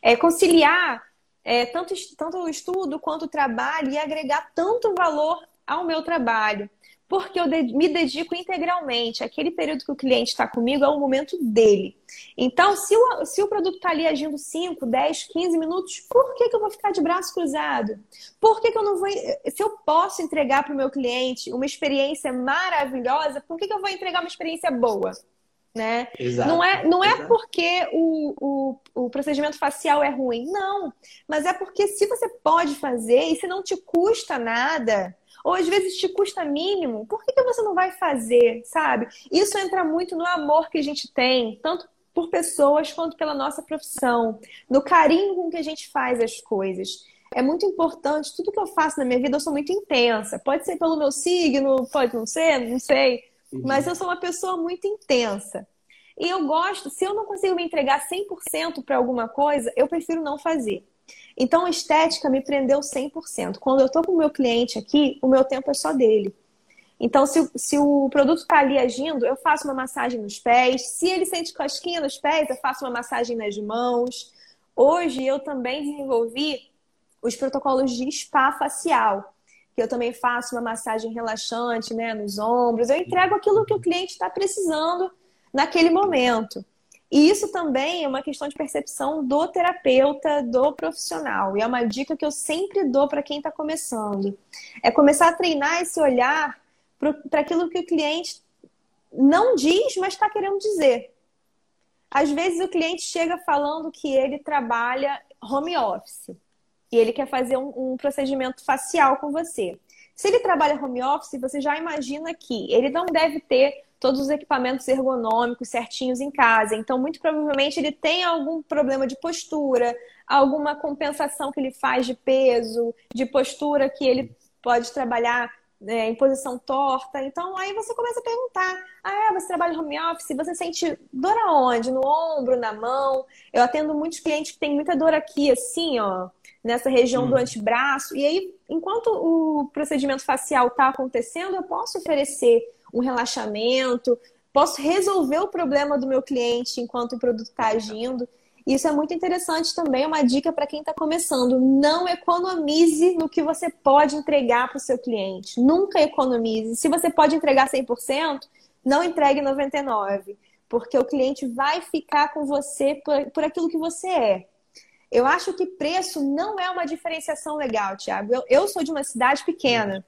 S2: é, conciliar é, tanto, tanto estudo quanto o trabalho e agregar tanto valor ao meu trabalho porque eu me dedico integralmente. Aquele período que o cliente está comigo é o momento dele. Então, se o, se o produto está ali agindo 5, 10, 15 minutos, por que, que eu vou ficar de braço cruzado? Por que, que eu não vou. Se eu posso entregar para o meu cliente uma experiência maravilhosa, por que, que eu vou entregar uma experiência boa? Né? Exato, não é, não é porque o, o, o procedimento facial é ruim, não. Mas é porque se você pode fazer e se não te custa nada, ou às vezes te custa mínimo, por que, que você não vai fazer, sabe? Isso entra muito no amor que a gente tem, tanto por pessoas quanto pela nossa profissão, no carinho com que a gente faz as coisas. É muito importante, tudo que eu faço na minha vida eu sou muito intensa. Pode ser pelo meu signo, pode não ser, não sei. Mas eu sou uma pessoa muito intensa. E eu gosto, se eu não consigo me entregar 100% para alguma coisa, eu prefiro não fazer. Então, a estética me prendeu 100%. Quando eu estou com o meu cliente aqui, o meu tempo é só dele. Então, se, se o produto está ali agindo, eu faço uma massagem nos pés. Se ele sente cosquinha nos pés, eu faço uma massagem nas mãos. Hoje, eu também desenvolvi os protocolos de spa facial, que eu também faço uma massagem relaxante né, nos ombros. Eu entrego aquilo que o cliente está precisando naquele momento. E isso também é uma questão de percepção do terapeuta, do profissional. E é uma dica que eu sempre dou para quem está começando. É começar a treinar esse olhar para aquilo que o cliente não diz, mas está querendo dizer. Às vezes o cliente chega falando que ele trabalha home office e ele quer fazer um, um procedimento facial com você. Se ele trabalha home office, você já imagina que ele não deve ter todos os equipamentos ergonômicos certinhos em casa. Então, muito provavelmente ele tem algum problema de postura, alguma compensação que ele faz de peso, de postura que ele pode trabalhar né, em posição torta. Então, aí você começa a perguntar: ah, você trabalha home office? Você sente dor aonde? No ombro, na mão? Eu atendo muitos clientes que têm muita dor aqui, assim, ó, nessa região hum. do antebraço. E aí, enquanto o procedimento facial está acontecendo, eu posso oferecer um relaxamento, posso resolver o problema do meu cliente enquanto o produto está agindo. Isso é muito interessante também, é uma dica para quem está começando. Não economize no que você pode entregar para o seu cliente. Nunca economize. Se você pode entregar 100%, não entregue 99%, porque o cliente vai ficar com você por, por aquilo que você é. Eu acho que preço não é uma diferenciação legal, Thiago. Eu, eu sou de uma cidade pequena.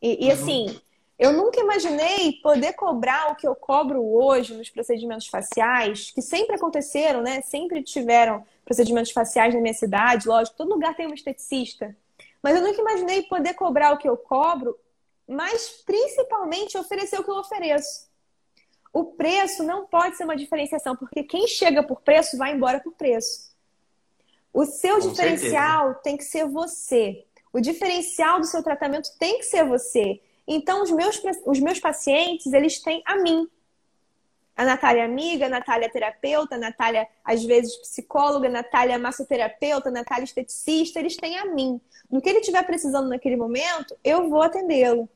S2: E, e assim, eu nunca imaginei poder cobrar o que eu cobro hoje nos procedimentos faciais, que sempre aconteceram, né? Sempre tiveram procedimentos faciais na minha cidade, lógico, todo lugar tem um esteticista. Mas eu nunca imaginei poder cobrar o que eu cobro, mas principalmente oferecer o que eu ofereço. O preço não pode ser uma diferenciação, porque quem chega por preço vai embora por preço. O seu Com diferencial certeza. tem que ser você. O diferencial do seu tratamento tem que ser você. Então, os meus, os meus pacientes, eles têm a mim. A Natália amiga, a Natália terapeuta, a Natália, às vezes, psicóloga, a Natália massoterapeuta, a Natália esteticista, eles têm a mim. No que ele estiver precisando naquele momento, eu vou atendê-lo.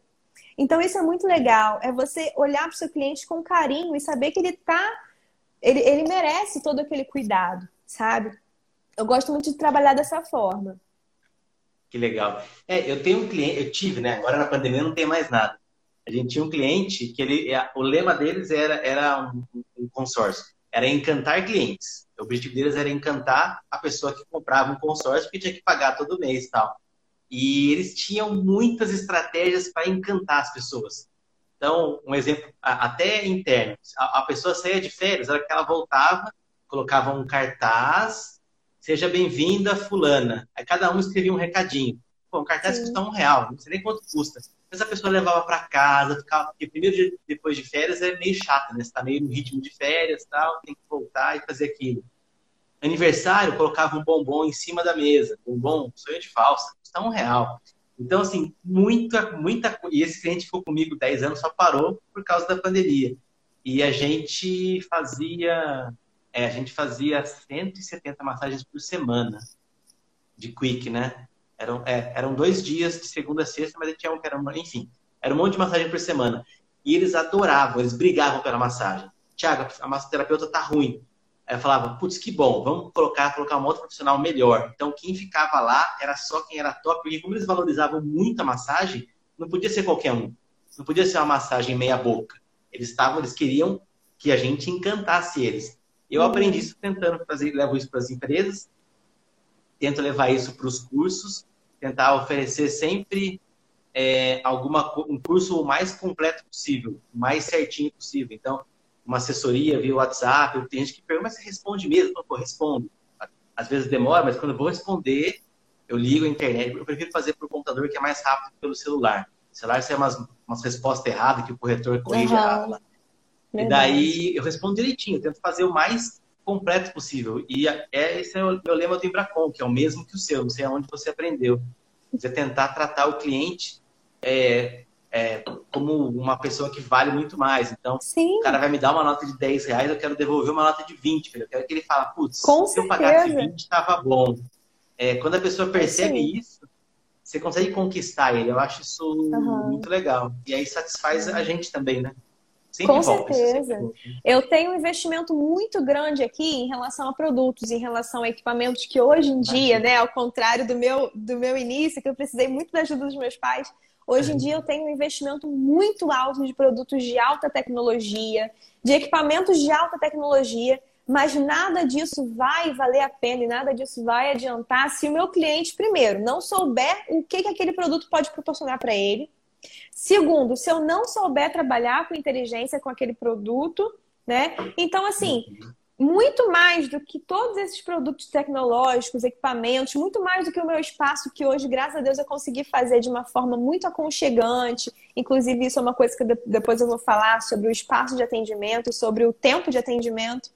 S2: Então, isso é muito legal. É você olhar para o seu cliente com carinho e saber que ele tá. Ele, ele merece todo aquele cuidado, sabe? Eu gosto muito de trabalhar dessa forma.
S1: Que legal. É, eu tenho um cliente, eu tive, né? Agora na pandemia não tem mais nada. A gente tinha um cliente que ele, o lema deles era, era um, um consórcio, era encantar clientes. O objetivo deles era encantar a pessoa que comprava um consórcio porque tinha que pagar todo mês e tal. E eles tinham muitas estratégias para encantar as pessoas. Então, um exemplo até interno. A, pessoa saía de férias, era que ela voltava, colocava um cartaz, seja bem-vinda, fulana. Aí cada um escrevia um recadinho. Pô, um cartaz Sim. custa um real, não sei nem quanto custa. Mas a pessoa levava para casa, ficava... Porque primeiro dia depois de férias é meio chato, né? Você tá meio no ritmo de férias tal, tem que voltar e fazer aquilo. Aniversário, colocava um bombom em cima da mesa. Bombom, sonho de falsa, custa um real. Então, assim, muita, muita E esse cliente ficou comigo 10 anos, só parou por causa da pandemia. E a gente fazia. É, a gente fazia 170 massagens por semana de quick, né? Eram, é, eram dois dias de segunda a sexta, mas tinha um que era. Enfim, era um monte de massagem por semana. E eles adoravam, eles brigavam pela massagem. Tiago, a massoterapeuta tá ruim. Aí eu falava, putz, que bom, vamos colocar, colocar uma outra profissional melhor. Então, quem ficava lá era só quem era top, porque como eles valorizavam muito a massagem, não podia ser qualquer um. Não podia ser uma massagem meia boca. Eles estavam, eles queriam que a gente encantasse eles. Eu uhum. aprendi isso tentando fazer, levo isso para as empresas, tento levar isso para os cursos, tentar oferecer sempre é, alguma um curso o mais completo possível, o mais certinho possível. Então, uma assessoria via WhatsApp, tem gente que pergunta, mas você responde mesmo? Eu respondo. Às vezes demora, mas quando eu vou responder, eu ligo a internet. Eu prefiro fazer por computador, que é mais rápido que pelo celular. O celular sai umas, umas respostas erradas que o corretor corrige uhum. errado E daí eu respondo direitinho, tento fazer o mais completo possível. E é, esse é o meu lema do Embracon, que é o mesmo que o seu, não sei aonde você aprendeu. Você tentar tratar o cliente é, é, como uma pessoa que vale muito mais. Então, Sim. o cara vai me dar uma nota de 10 reais, eu quero devolver uma nota de 20. Eu quero que ele fale, putz,
S2: se
S1: certeza. eu pagasse 20, estava bom. É, quando a pessoa percebe Sim. isso, você consegue conquistar ele. Eu acho isso uhum. muito legal. E aí satisfaz a gente também, né?
S2: Sempre Com certeza. Eu tenho um investimento muito grande aqui em relação a produtos, em relação a equipamentos que hoje em dia, né, ao contrário do meu, do meu início, que eu precisei muito da ajuda dos meus pais, Hoje em dia eu tenho um investimento muito alto de produtos de alta tecnologia, de equipamentos de alta tecnologia, mas nada disso vai valer a pena e nada disso vai adiantar se o meu cliente, primeiro, não souber o que, que aquele produto pode proporcionar para ele. Segundo, se eu não souber trabalhar com inteligência com aquele produto, né? Então, assim, muito mais do que todos esses produtos tecnológicos, equipamentos, muito mais do que o meu espaço, que hoje, graças a Deus, eu consegui fazer de uma forma muito aconchegante. Inclusive, isso é uma coisa que depois eu vou falar sobre o espaço de atendimento, sobre o tempo de atendimento.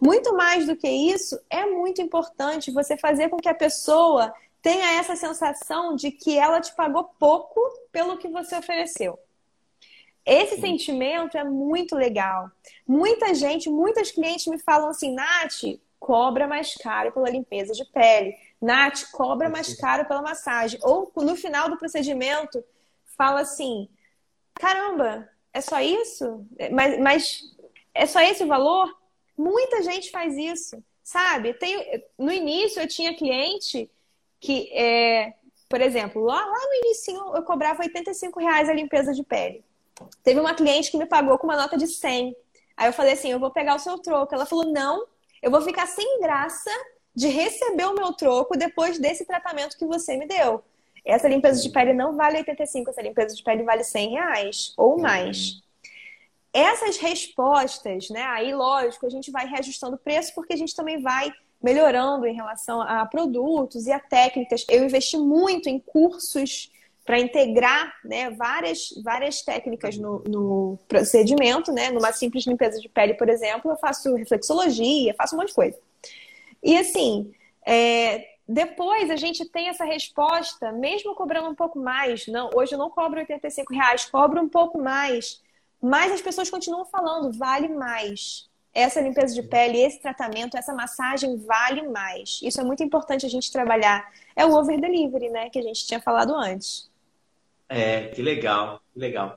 S2: Muito mais do que isso, é muito importante você fazer com que a pessoa tenha essa sensação de que ela te pagou pouco pelo que você ofereceu. Esse Sim. sentimento é muito legal. Muita gente, muitas clientes me falam assim, Nath, cobra mais caro pela limpeza de pele. Nath, cobra mais caro pela massagem. Ou no final do procedimento, fala assim: caramba, é só isso? Mas, mas é só esse o valor? Muita gente faz isso, sabe? Tem, no início eu tinha cliente que, é, por exemplo, lá, lá no início eu cobrava 85 reais a limpeza de pele. Teve uma cliente que me pagou com uma nota de 100. Aí eu falei assim: eu vou pegar o seu troco. Ela falou: não, eu vou ficar sem graça de receber o meu troco depois desse tratamento que você me deu. Essa limpeza de pele não vale 85, essa limpeza de pele vale 100 reais ou uhum. mais. Essas respostas, né? Aí, lógico, a gente vai reajustando o preço porque a gente também vai melhorando em relação a produtos e a técnicas. Eu investi muito em cursos para integrar né, várias, várias técnicas no, no, procedimento, né? Numa simples limpeza de pele, por exemplo, eu faço reflexologia, faço um monte de coisa. E assim, é, depois a gente tem essa resposta, mesmo cobrando um pouco mais. Não, hoje eu não cobro 85 reais, cobro um pouco mais. Mas as pessoas continuam falando, vale mais. Essa limpeza de pele, esse tratamento, essa massagem vale mais. Isso é muito importante a gente trabalhar. É o over delivery, né, que a gente tinha falado antes.
S1: É, que legal, que legal.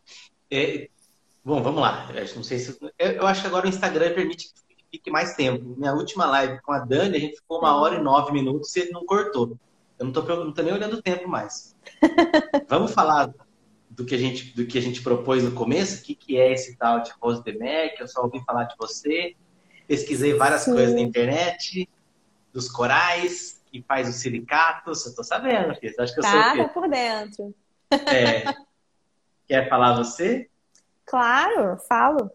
S1: É, bom, vamos lá. Eu não sei se eu acho que agora o Instagram permite que fique mais tempo. Minha última live com a Dani, a gente ficou uma hora e nove minutos e ele não cortou. Eu não tô nem olhando o tempo mais. <laughs> Vamos falar do que a gente, do que a gente propôs no começo? O que, que é esse tal de Rose de Mac? Eu só ouvi falar de você. Pesquisei várias Sim. coisas na internet, dos corais, que faz os silicatos. Eu tô sabendo, filho. Acho que eu
S2: tá,
S1: sou
S2: tá por dentro.
S1: É. <laughs> Quer falar você?
S2: Claro, falo.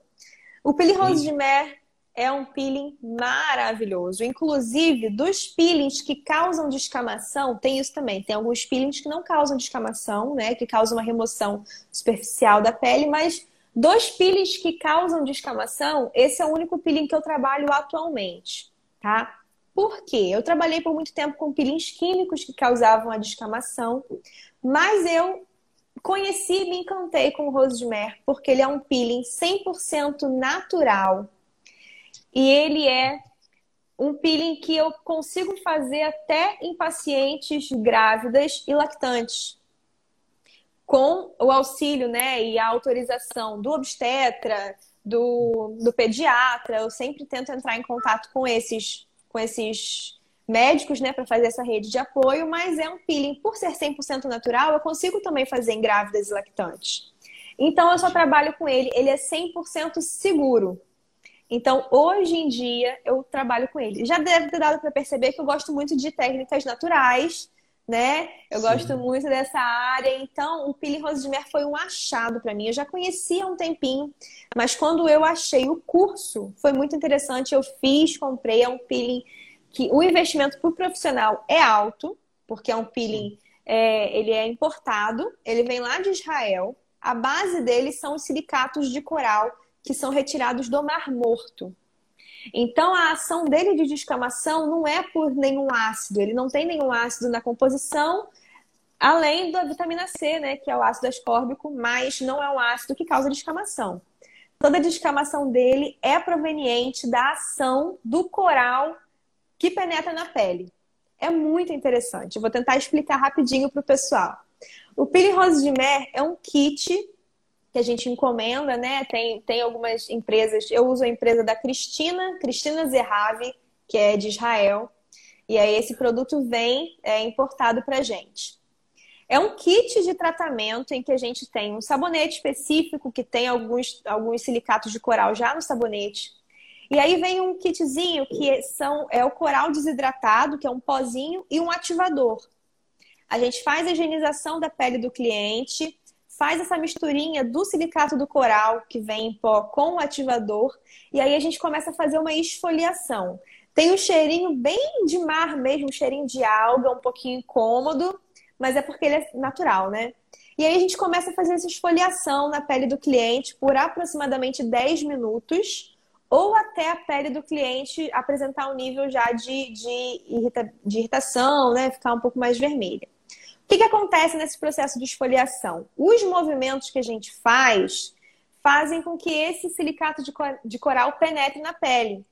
S2: O Pili Rose de Mer é um peeling maravilhoso. Inclusive, dos peelings que causam descamação, tem isso também. Tem alguns peelings que não causam descamação, né? Que causam uma remoção superficial da pele, mas dos peelings que causam descamação, esse é o único peeling que eu trabalho atualmente, tá? Por quê? Eu trabalhei por muito tempo com peelings químicos que causavam a descamação, mas eu conheci e me encantei com o Rose de Mer, porque ele é um peeling 100% natural, e ele é um peeling que eu consigo fazer até em pacientes grávidas e lactantes. Com o auxílio né, e a autorização do obstetra, do, do pediatra, eu sempre tento entrar em contato com esses, com esses médicos né, para fazer essa rede de apoio, mas é um peeling, por ser 100% natural, eu consigo também fazer em grávidas e lactantes. Então, eu só trabalho com ele. Ele é 100% seguro. Então, hoje em dia, eu trabalho com ele. Já deve ter dado para perceber que eu gosto muito de técnicas naturais, né? Eu Sim. gosto muito dessa área. Então, o peeling Rose de Mer foi um achado para mim. Eu já conhecia há um tempinho, mas quando eu achei o curso, foi muito interessante. Eu fiz, comprei. É um peeling que o investimento para o profissional é alto, porque é um peeling, é, ele é importado, ele vem lá de Israel. A base dele são os silicatos de coral que são retirados do Mar Morto. Então, a ação dele de descamação não é por nenhum ácido, ele não tem nenhum ácido na composição, além da vitamina C, né, que é o ácido ascórbico, mas não é um ácido que causa descamação. Toda a descamação dele é proveniente da ação do coral que penetra na pele. É muito interessante. Eu vou tentar explicar rapidinho para o pessoal. O Pili Rose de Mer é um kit que a gente encomenda, né? Tem, tem algumas empresas, eu uso a empresa da Cristina, Cristina Zerrave, que é de Israel, e aí esse produto vem é, importado para gente. É um kit de tratamento em que a gente tem um sabonete específico que tem alguns, alguns silicatos de coral já no sabonete. E aí vem um kitzinho que são, é o coral desidratado, que é um pozinho, e um ativador. A gente faz a higienização da pele do cliente, faz essa misturinha do silicato do coral, que vem em pó, com o ativador, e aí a gente começa a fazer uma esfoliação. Tem um cheirinho bem de mar mesmo, um cheirinho de alga, um pouquinho incômodo, mas é porque ele é natural, né? E aí a gente começa a fazer essa esfoliação na pele do cliente por aproximadamente 10 minutos, ou até a pele do cliente apresentar um nível já de, de, irrita, de irritação, né? Ficar um pouco mais vermelha. O que, que acontece nesse processo de esfoliação? Os movimentos que a gente faz fazem com que esse silicato de coral penetre na pele.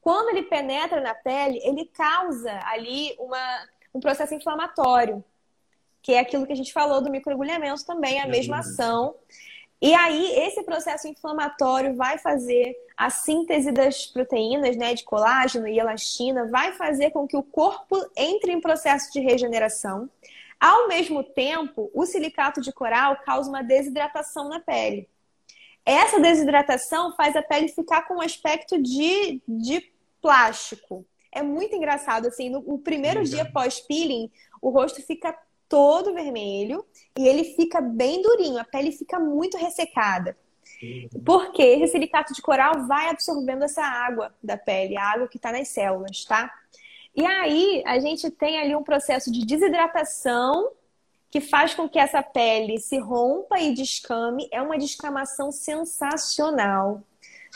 S2: Quando ele penetra na pele, ele causa ali uma, um processo inflamatório, que é aquilo que a gente falou do microagulhamento também, a mesma ação. E aí, esse processo inflamatório vai fazer a síntese das proteínas, né, de colágeno e elastina, vai fazer com que o corpo entre em processo de regeneração. Ao mesmo tempo, o silicato de coral causa uma desidratação na pele. Essa desidratação faz a pele ficar com um aspecto de, de plástico. É muito engraçado, assim, no, no primeiro dia pós-peeling, o rosto fica todo vermelho e ele fica bem durinho, a pele fica muito ressecada. Porque esse silicato de coral vai absorvendo essa água da pele, a água que está nas células, tá? E aí a gente tem ali um processo de desidratação que faz com que essa pele se rompa e descame. É uma descamação sensacional.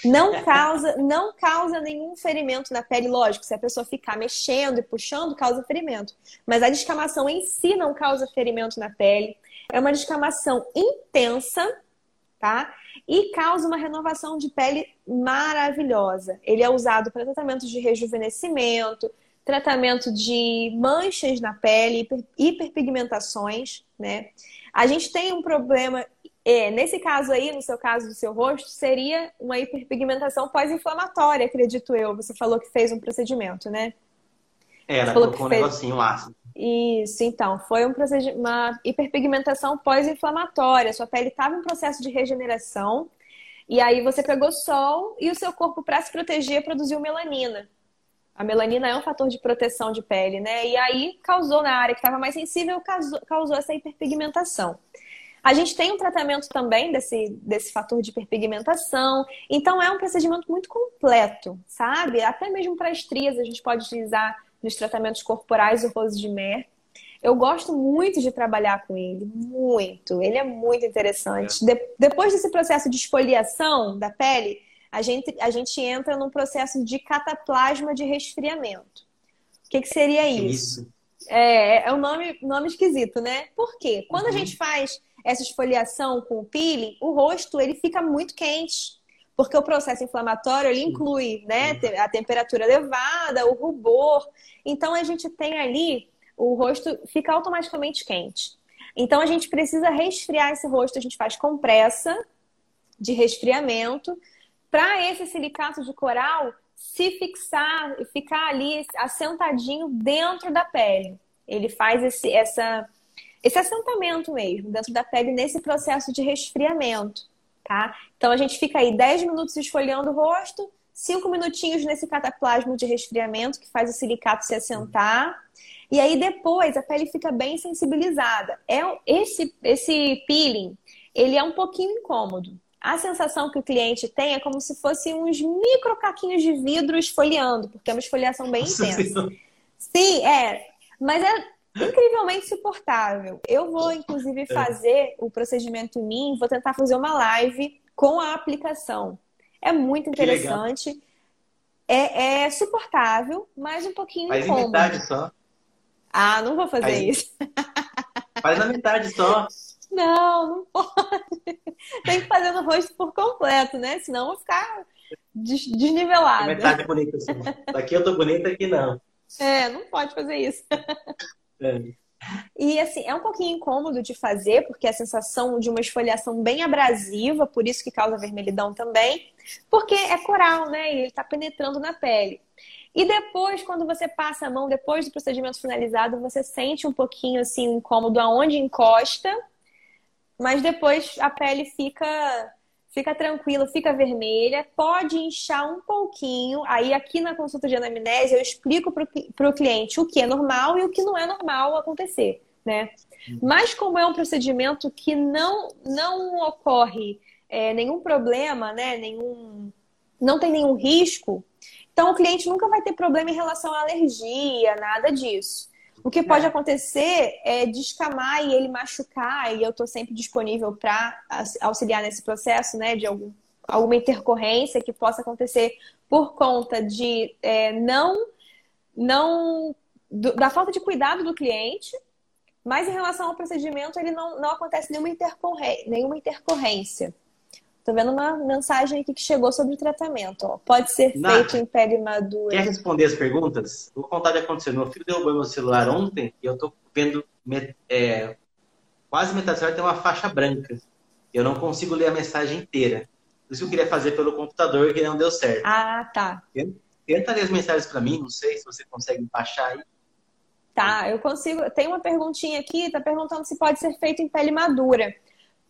S2: Não causa, não causa nenhum ferimento na pele, lógico, se a pessoa ficar mexendo e puxando, causa ferimento. Mas a descamação em si não causa ferimento na pele. É uma descamação intensa, tá? E causa uma renovação de pele maravilhosa. Ele é usado para tratamentos de rejuvenescimento, tratamento de manchas na pele, hiperpigmentações, né? A gente tem um problema é, nesse caso aí, no seu caso do seu rosto, seria uma hiperpigmentação pós-inflamatória, acredito eu. Você falou que fez um procedimento, né?
S1: É, ela colocou um fez... negocinho ácido.
S2: Isso, então, foi um uma hiperpigmentação pós-inflamatória. Sua pele estava em processo de regeneração, e aí você pegou sol e o seu corpo, para se proteger, produziu melanina. A melanina é um fator de proteção de pele, né? E aí causou na área que estava mais sensível, causou, causou essa hiperpigmentação. A gente tem um tratamento também desse, desse fator de hiperpigmentação. Então, é um procedimento muito completo, sabe? Até mesmo para estrias, a gente pode utilizar nos tratamentos corporais o roso de mer. Eu gosto muito de trabalhar com ele, muito. Ele é muito interessante. É. De, depois desse processo de esfoliação da pele, a gente, a gente entra num processo de cataplasma de resfriamento. O que, que seria isso? isso? É, é um nome, nome esquisito, né? Por quê? Quando uhum. a gente faz essa esfoliação com o peeling, o rosto ele fica muito quente. Porque o processo inflamatório ele inclui né, a temperatura elevada, o rubor. Então a gente tem ali, o rosto fica automaticamente quente. Então a gente precisa resfriar esse rosto, a gente faz compressa de resfriamento para esse silicato de coral se fixar e ficar ali assentadinho dentro da pele. Ele faz esse, essa esse assentamento mesmo dentro da pele nesse processo de resfriamento, tá? Então a gente fica aí 10 minutos esfoliando o rosto, 5 minutinhos nesse cataplasma de resfriamento que faz o silicato se assentar. E aí depois a pele fica bem sensibilizada. É esse esse peeling, ele é um pouquinho incômodo. A sensação que o cliente tem é como se fossem uns micro caquinhos de vidro esfoliando, porque é uma esfoliação bem intensa. Sim, é. Mas é incrivelmente suportável. Eu vou, inclusive, é. fazer o procedimento em mim, vou tentar fazer uma live com a aplicação. É muito interessante. É, é, suportável, mas um pouquinho
S1: Faz
S2: incômodo.
S1: Faz metade só.
S2: Ah, não vou fazer Faz... isso.
S1: Faz na metade só.
S2: Não, não pode. Tem que fazer no rosto por completo, né? Senão eu vou ficar desnivelada.
S1: Metade bonita assim. Daqui eu tô bonita, aqui não.
S2: É, não pode fazer isso. E assim, é um pouquinho incômodo de fazer, porque a sensação de uma esfoliação bem abrasiva, por isso que causa vermelhidão também, porque é coral, né? E ele está penetrando na pele. E depois, quando você passa a mão, depois do procedimento finalizado, você sente um pouquinho assim, incômodo aonde encosta, mas depois a pele fica fica tranquilo, fica vermelha, pode inchar um pouquinho. Aí, aqui na consulta de anamnese, eu explico para o cliente o que é normal e o que não é normal acontecer, né? Mas, como é um procedimento que não, não ocorre é, nenhum problema, né? Nenhum, não tem nenhum risco, então o cliente nunca vai ter problema em relação à alergia, nada disso. O que pode é. acontecer é descamar e ele machucar, e eu estou sempre disponível para auxiliar nesse processo, né, de algum, alguma intercorrência que possa acontecer por conta de é, não, não do, da falta de cuidado do cliente, mas em relação ao procedimento, ele não, não acontece nenhuma, intercorrência, nenhuma intercorrência. Tô vendo uma mensagem aqui que chegou sobre o tratamento. Ó. Pode ser Nath, feito em pele madura.
S1: Quer responder as perguntas? Vou contar o que aconteceu. Meu filho derrubou meu celular ontem e eu tô vendo é, quase metade do celular tem uma faixa branca. Eu não consigo ler a mensagem inteira. Por isso eu queria fazer pelo computador que não deu certo.
S2: Ah, tá.
S1: Tenta ler as mensagens para mim, não sei se você consegue baixar aí.
S2: Tá, eu consigo. Tem uma perguntinha aqui, tá perguntando se pode ser feito em pele madura.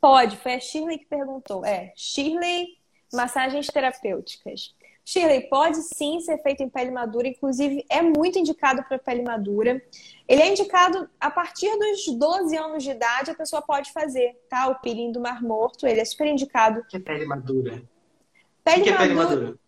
S2: Pode, foi a Shirley que perguntou. É, Shirley, massagens terapêuticas. Shirley, pode sim ser feito em pele madura, inclusive é muito indicado para pele madura. Ele é indicado a partir dos 12 anos de idade, a pessoa pode fazer, tá? O peeling do Mar Morto, ele é super indicado.
S1: Que é pele madura?
S2: Pele, que madura, é pele madura?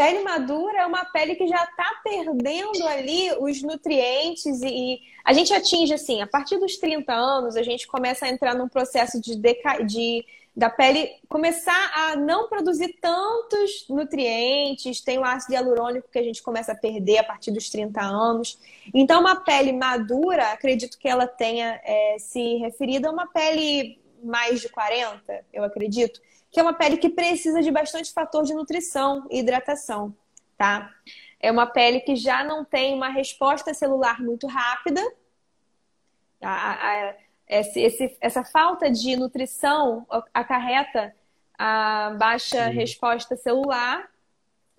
S2: Pele madura é uma pele que já está perdendo ali os nutrientes e, a gente atinge assim, a partir dos 30 anos, a gente começa a entrar num processo de, deca... de da pele começar a não produzir tantos nutrientes, tem o ácido hialurônico que a gente começa a perder a partir dos 30 anos. Então, uma pele madura, acredito que ela tenha é, se referido a uma pele mais de 40, eu acredito, que é uma pele que precisa de bastante fator de nutrição e hidratação, tá? É uma pele que já não tem uma resposta celular muito rápida. A, a, esse, esse, essa falta de nutrição acarreta a baixa Sim. resposta celular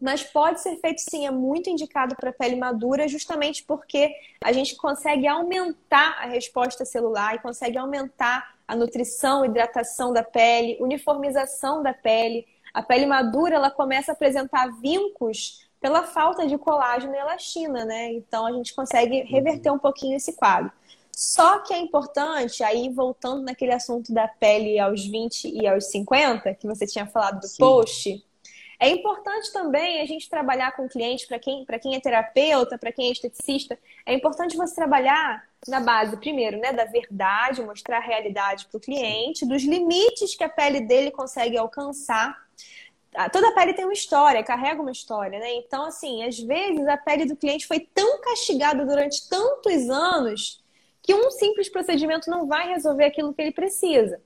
S2: mas pode ser feito sim, é muito indicado para pele madura, justamente porque a gente consegue aumentar a resposta celular e consegue aumentar a nutrição, hidratação da pele, uniformização da pele. A pele madura ela começa a apresentar vincos pela falta de colágeno e elastina, né? Então a gente consegue reverter um pouquinho esse quadro. Só que é importante, aí voltando naquele assunto da pele aos 20 e aos 50, que você tinha falado do Sim. post, é importante também a gente trabalhar com o cliente, para quem, quem é terapeuta, para quem é esteticista, é importante você trabalhar na base, primeiro, né, da verdade, mostrar a realidade para o cliente, dos limites que a pele dele consegue alcançar. Ah, toda pele tem uma história, carrega uma história, né? Então, assim, às vezes a pele do cliente foi tão castigada durante tantos anos que um simples procedimento não vai resolver aquilo que ele precisa.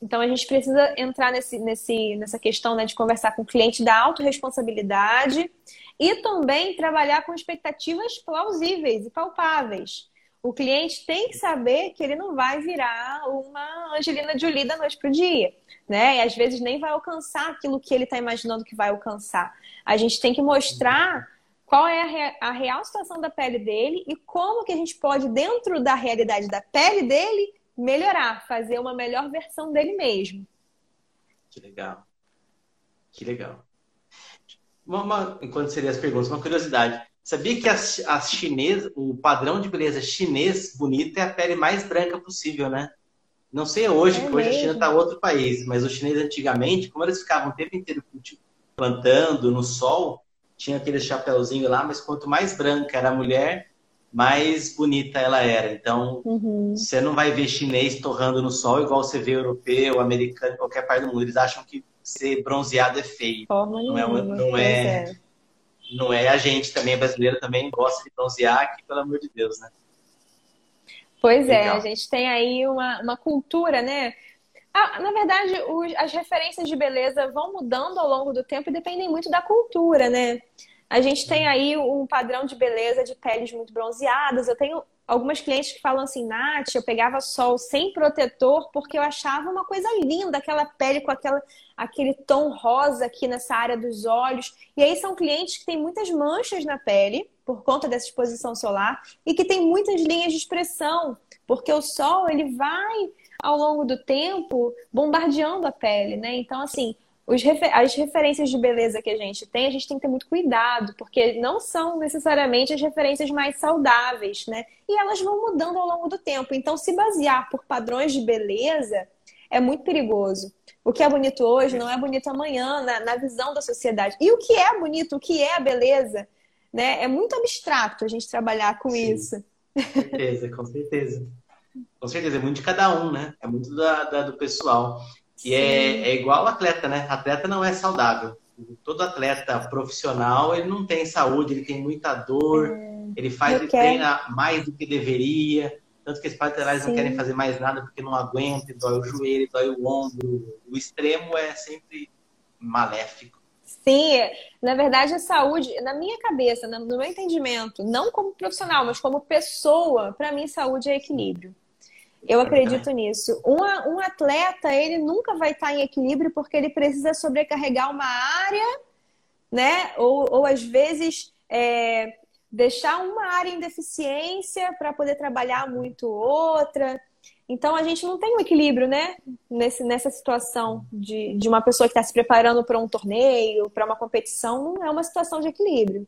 S2: Então a gente precisa entrar nesse, nesse, nessa questão né, de conversar com o cliente da autorresponsabilidade e também trabalhar com expectativas plausíveis e palpáveis. O cliente tem que saber que ele não vai virar uma Angelina Jolie da noite para o dia, né? E às vezes nem vai alcançar aquilo que ele está imaginando que vai alcançar. A gente tem que mostrar qual é a, real situação da pele dele e como que a gente pode, dentro da realidade da pele dele, melhorar, fazer uma melhor versão dele mesmo.
S1: Que legal. Que legal. Uma, uma, enquanto seria as perguntas, uma curiosidade. Sabia que as, as chinês, o padrão de beleza chinês bonito é a pele mais branca possível, né? Não sei hoje, é que hoje a China está outro país, mas os chineses antigamente, como eles ficavam o tempo inteiro plantando no sol, tinha aquele chapéuzinho lá, mas quanto mais branca era a mulher, mais bonita ela era. Então, uhum. você não vai ver chinês torrando no sol igual você vê europeu, americano, qualquer parte do mundo. Eles acham que ser bronzeado é feio.
S2: Forma não é,
S1: não é, é, não é a gente também, brasileiro também gosta de bronzear, que pelo amor de Deus, né?
S2: Pois Legal. é, a gente tem aí uma, uma cultura, né? Ah, na verdade, os, as referências de beleza vão mudando ao longo do tempo e dependem muito da cultura, né? A gente tem aí um padrão de beleza de peles muito bronzeadas. Eu tenho algumas clientes que falam assim, Nath, eu pegava sol sem protetor porque eu achava uma coisa linda, aquela pele com aquela, aquele tom rosa aqui nessa área dos olhos. E aí são clientes que têm muitas manchas na pele por conta dessa exposição solar e que têm muitas linhas de expressão, porque o sol ele vai ao longo do tempo bombardeando a pele, né? Então assim, refer as referências de beleza que a gente tem, a gente tem que ter muito cuidado, porque não são necessariamente as referências mais saudáveis, né? E elas vão mudando ao longo do tempo. Então, se basear por padrões de beleza é muito perigoso. O que é bonito hoje não é bonito amanhã, na, na visão da sociedade. E o que é bonito, o que é a beleza, né? É muito abstrato a gente trabalhar com Sim, isso.
S1: Com certeza, com certeza. Com certeza, é muito de cada um, né? É muito da, da do pessoal. E é, é igual atleta, né? Atleta não é saudável. Todo atleta profissional, ele não tem saúde, ele tem muita dor, é, ele faz, ele treina mais do que deveria. Tanto que os laterais não querem fazer mais nada porque não aguentam, dói o joelho, dói o ombro. O extremo é sempre maléfico.
S2: Sim, na verdade a saúde, na minha cabeça, no meu entendimento, não como profissional, mas como pessoa, para mim saúde é equilíbrio. Eu acredito nisso. Um, um atleta, ele nunca vai estar em equilíbrio porque ele precisa sobrecarregar uma área, né? Ou, ou às vezes é, deixar uma área em deficiência para poder trabalhar muito outra. Então a gente não tem um equilíbrio, né? Nesse, nessa situação de, de uma pessoa que está se preparando para um torneio, para uma competição, não é uma situação de equilíbrio.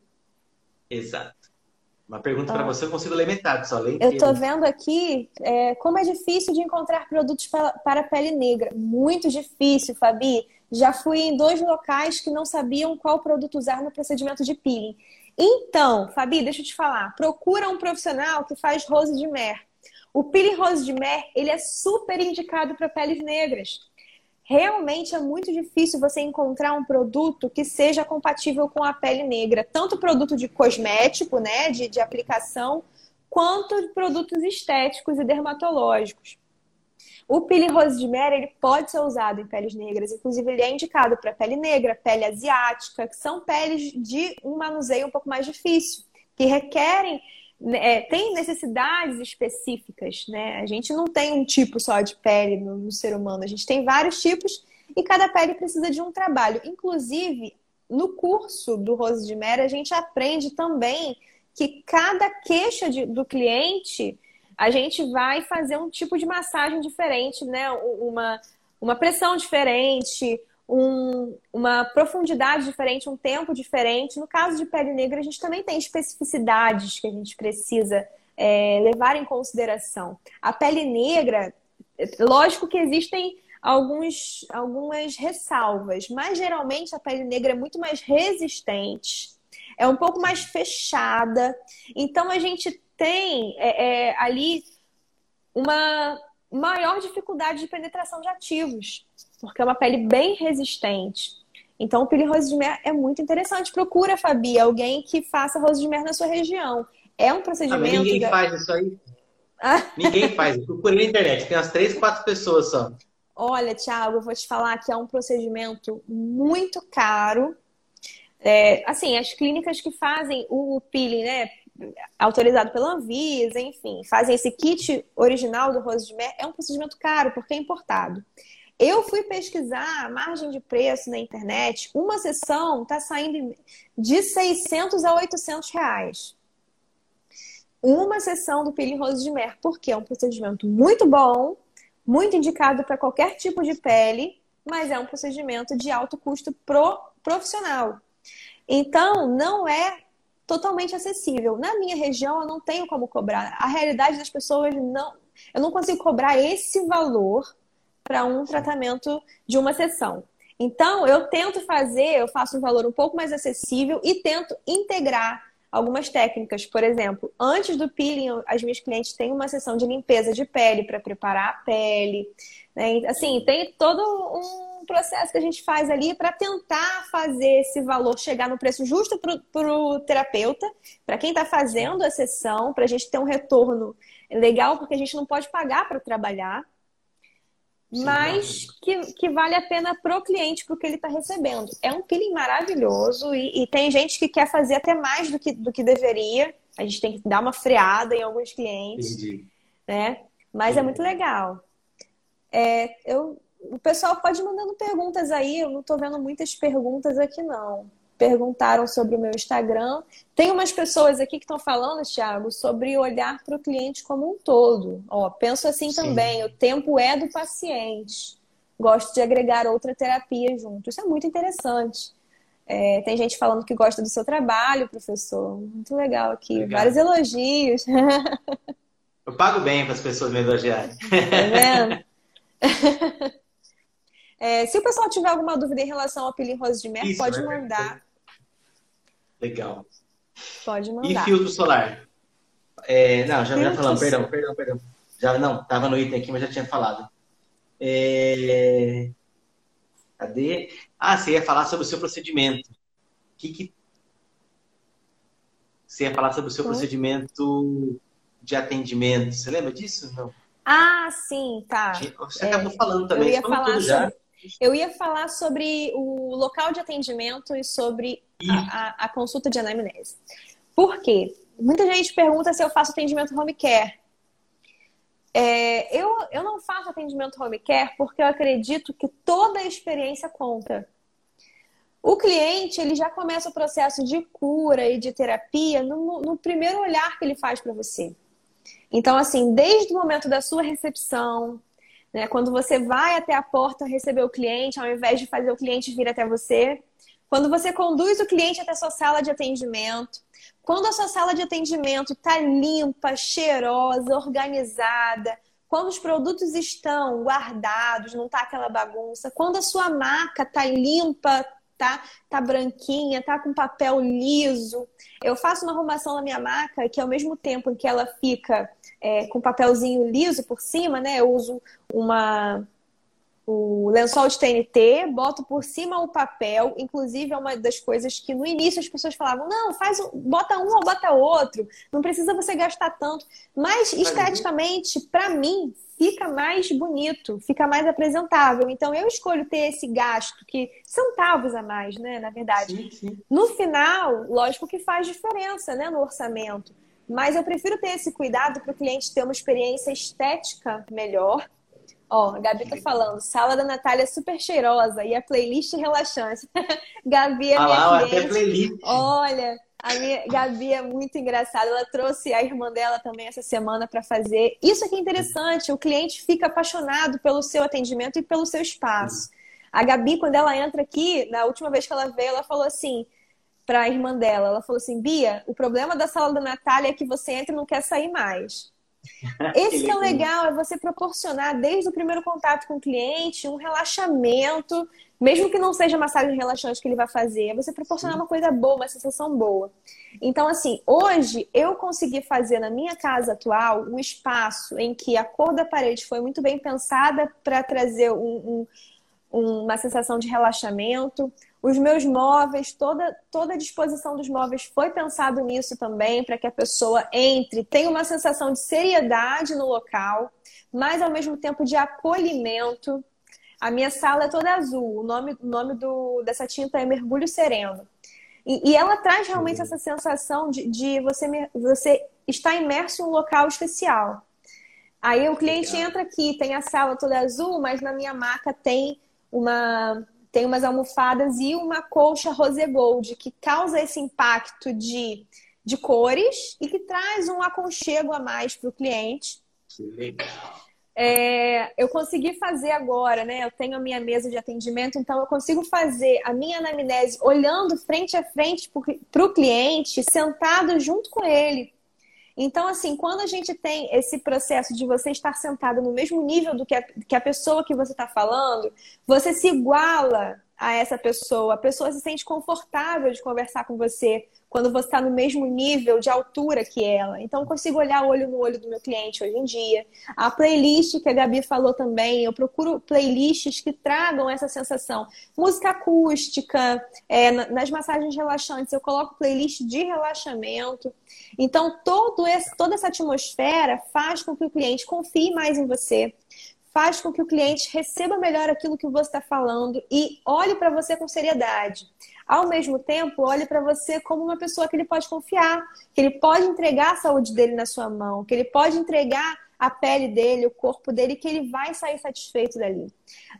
S1: Exato. Uma pergunta ah. para você, eu consigo ler metade, só ler
S2: Eu estou vendo aqui é, como é difícil de encontrar produtos para, para pele negra. Muito difícil, Fabi. Já fui em dois locais que não sabiam qual produto usar no procedimento de peeling. Então, Fabi, deixa eu te falar. Procura um profissional que faz rose de mer. O peeling rose de mer, ele é super indicado para peles negras realmente é muito difícil você encontrar um produto que seja compatível com a pele negra, tanto produto de cosmético, né, de, de aplicação, quanto produtos estéticos e dermatológicos. O Pili Rose de Mer ele pode ser usado em peles negras, inclusive ele é indicado para pele negra, pele asiática, que são peles de um manuseio um pouco mais difícil, que requerem é, tem necessidades específicas, né? A gente não tem um tipo só de pele no, no, ser humano, a gente tem vários tipos e cada pele precisa de um trabalho. Inclusive, no curso do Rose de Mera, a gente aprende também que cada queixa de, do cliente, a gente vai fazer um tipo de massagem diferente, né? Uma, uma pressão diferente, um, uma profundidade diferente, um tempo diferente. No caso de pele negra, a gente também tem especificidades que a gente precisa é, levar em consideração. A pele negra, lógico que existem alguns, algumas ressalvas, mas geralmente a pele negra é muito mais resistente, é um pouco mais fechada. Então a gente tem é, é, ali uma maior dificuldade de penetração de ativos, porque é uma pele bem resistente. Então, o peeling rose de mer é muito interessante. Procura, Fabi, alguém que faça rose de mer na sua região. É um procedimento. Ah,
S1: ninguém faz isso aí. ninguém faz. Procura na internet. Tem umas três, quatro pessoas só.
S2: Olha, Thiago, eu vou te falar que é um procedimento muito caro. É, assim, as clínicas que fazem o peeling, né, autorizado pela Anvisa, enfim, fazem esse kit original do Rose de Mer, é um procedimento caro porque é importado. Eu fui pesquisar a margem de preço na internet, uma sessão está saindo de 600 a 800 reais. Uma sessão do peeling Rose de Mer, porque é um procedimento muito bom, muito indicado para qualquer tipo de pele, mas é um procedimento de alto custo pro profissional. Então, não é totalmente acessível. Na minha região, eu não tenho como cobrar. A realidade das pessoas não. Eu não consigo cobrar esse valor para um tratamento de uma sessão. Então, eu tento fazer, eu faço um valor um pouco mais acessível e tento integrar algumas técnicas. Por exemplo, antes do peeling, as minhas clientes têm uma sessão de limpeza de pele para preparar a pele. Né? Assim, tem todo um processo que a gente faz ali para tentar fazer esse valor chegar no preço justo para o terapeuta, para quem está fazendo a sessão, para a gente ter um retorno legal, porque a gente não pode pagar para trabalhar mas que, que vale a pena pro cliente, pro que ele está recebendo. É um peeling maravilhoso e, e, tem gente que quer fazer até mais do que, do que deveria. A gente tem que dar uma freada em alguns clientes, Entendi. né? Mas Entendi. é muito legal. É, eu, o pessoal pode ir mandando perguntas aí, eu não estou vendo muitas perguntas aqui não perguntaram sobre o meu Instagram. Tem umas pessoas aqui que estão falando, Thiago, sobre olhar para o cliente como um todo. Ó, penso assim Sim. também, o tempo é do paciente. Gosto de agregar outra terapia junto. Isso é muito interessante. É, tem gente falando que gosta do seu trabalho, professor. Muito legal aqui. Legal. Vários elogios. <laughs>
S1: Eu pago bem para as pessoas me elogiarem. Tá
S2: vendo? <laughs> <laughs> É, se o pessoal tiver alguma dúvida em relação ao peeling rose de mer, Isso, pode né? mandar.
S1: Legal.
S2: Pode mandar.
S1: E filtro solar? É, não, já, já falamos, perdão, perdão, perdão. Já não, tava no item aqui, mas já tinha falado. É... Cadê? Ah, você ia falar sobre o seu procedimento. Que que... Você ia falar sobre o seu procedimento de atendimento. Você lembra disso? Não.
S2: Ah, sim, tá.
S1: Você é, acabou falando também.
S2: Eu ia falar sobre, já. Eu ia falar sobre o local de atendimento e sobre a, a, a, consulta de anamnese. Por quê? Muita gente pergunta se eu faço atendimento home care. É, eu, eu não faço atendimento home care porque eu acredito que toda a experiência conta. O cliente ele já começa o processo de cura e de terapia no, no primeiro olhar que ele faz para você. Então, assim, desde o momento da sua recepção, né? Quando você vai até a porta receber o cliente, ao invés de fazer o cliente vir até você. Quando você conduz o cliente até a sua sala de atendimento. Quando a sua sala de atendimento está limpa, cheirosa, organizada. Quando os produtos estão guardados, não está aquela bagunça. Quando a sua marca está limpa, tá, tá branquinha, tá com papel liso. Eu faço uma arrumação na minha maca que ao mesmo tempo em que ela fica é, com papelzinho liso por cima, né? Eu uso uma o lençol de TNT, boto por cima o papel, inclusive é uma das coisas que no início as pessoas falavam, não, faz bota um ou bota outro, não precisa você gastar tanto. Mas esteticamente, para mim, fica mais bonito, fica mais apresentável. Então eu escolho ter esse gasto, que centavos a mais, né? Na verdade. Sim, sim. No final, lógico que faz diferença, né, no orçamento. Mas eu prefiro ter esse cuidado para o cliente ter uma experiência estética melhor Ó, a Gabi tá falando, sala da Natália é super cheirosa e a playlist relaxante. <laughs> Gabi é ah, minha lá, cliente. Playlist. Olha, a minha Gabi é muito engraçada. Ela trouxe a irmã dela também essa semana para fazer. Isso aqui é interessante. O cliente fica apaixonado pelo seu atendimento e pelo seu espaço. A Gabi, quando ela entra aqui, na última vez que ela veio, ela falou assim para a irmã dela, ela falou assim, Bia, o problema da sala da Natália é que você entra e não quer sair mais. <laughs> Esse que é o legal, é você proporcionar desde o primeiro contato com o cliente um relaxamento, mesmo que não seja massagem relaxante que ele vai fazer, é você proporcionar uma coisa boa, uma sensação boa. Então, assim, hoje eu consegui fazer na minha casa atual um espaço em que a cor da parede foi muito bem pensada para trazer um, um, uma sensação de relaxamento. Os meus móveis, toda, toda a disposição dos móveis foi pensado nisso também, para que a pessoa entre, tenha uma sensação de seriedade no local, mas ao mesmo tempo de acolhimento. A minha sala é toda azul, o nome, o nome do, dessa tinta é Mergulho Sereno. E, e ela traz realmente essa sensação de, de você, você estar imerso em um local especial. Aí o cliente entra aqui, tem a sala toda azul, mas na minha maca tem uma tem umas almofadas e uma colcha rose gold que causa esse impacto de, de cores e que traz um aconchego a mais para o cliente.
S1: Que legal.
S2: É, eu consegui fazer agora, né? Eu tenho a minha mesa de atendimento, então eu consigo fazer a minha anamnese olhando frente a frente para o cliente, sentado junto com ele. Então, assim, quando a gente tem esse processo de você estar sentado no mesmo nível do que a, que a pessoa que você está falando, você se iguala a essa pessoa, a pessoa se sente confortável de conversar com você quando você está no mesmo nível de altura que ela. Então, eu consigo olhar olho no olho do meu cliente hoje em dia. A playlist que a Gabi falou também, eu procuro playlists que tragam essa sensação. Música acústica, é, nas massagens relaxantes, eu coloco playlist de relaxamento. Então, todo esse, toda essa atmosfera faz com que o cliente confie mais em você, faz com que o cliente receba melhor aquilo que você está falando e olhe para você com seriedade. Ao mesmo tempo, olhe para você como uma pessoa que ele pode confiar, que ele pode entregar a saúde dele na sua mão, que ele pode entregar a pele dele, o corpo dele, que ele vai sair satisfeito dali.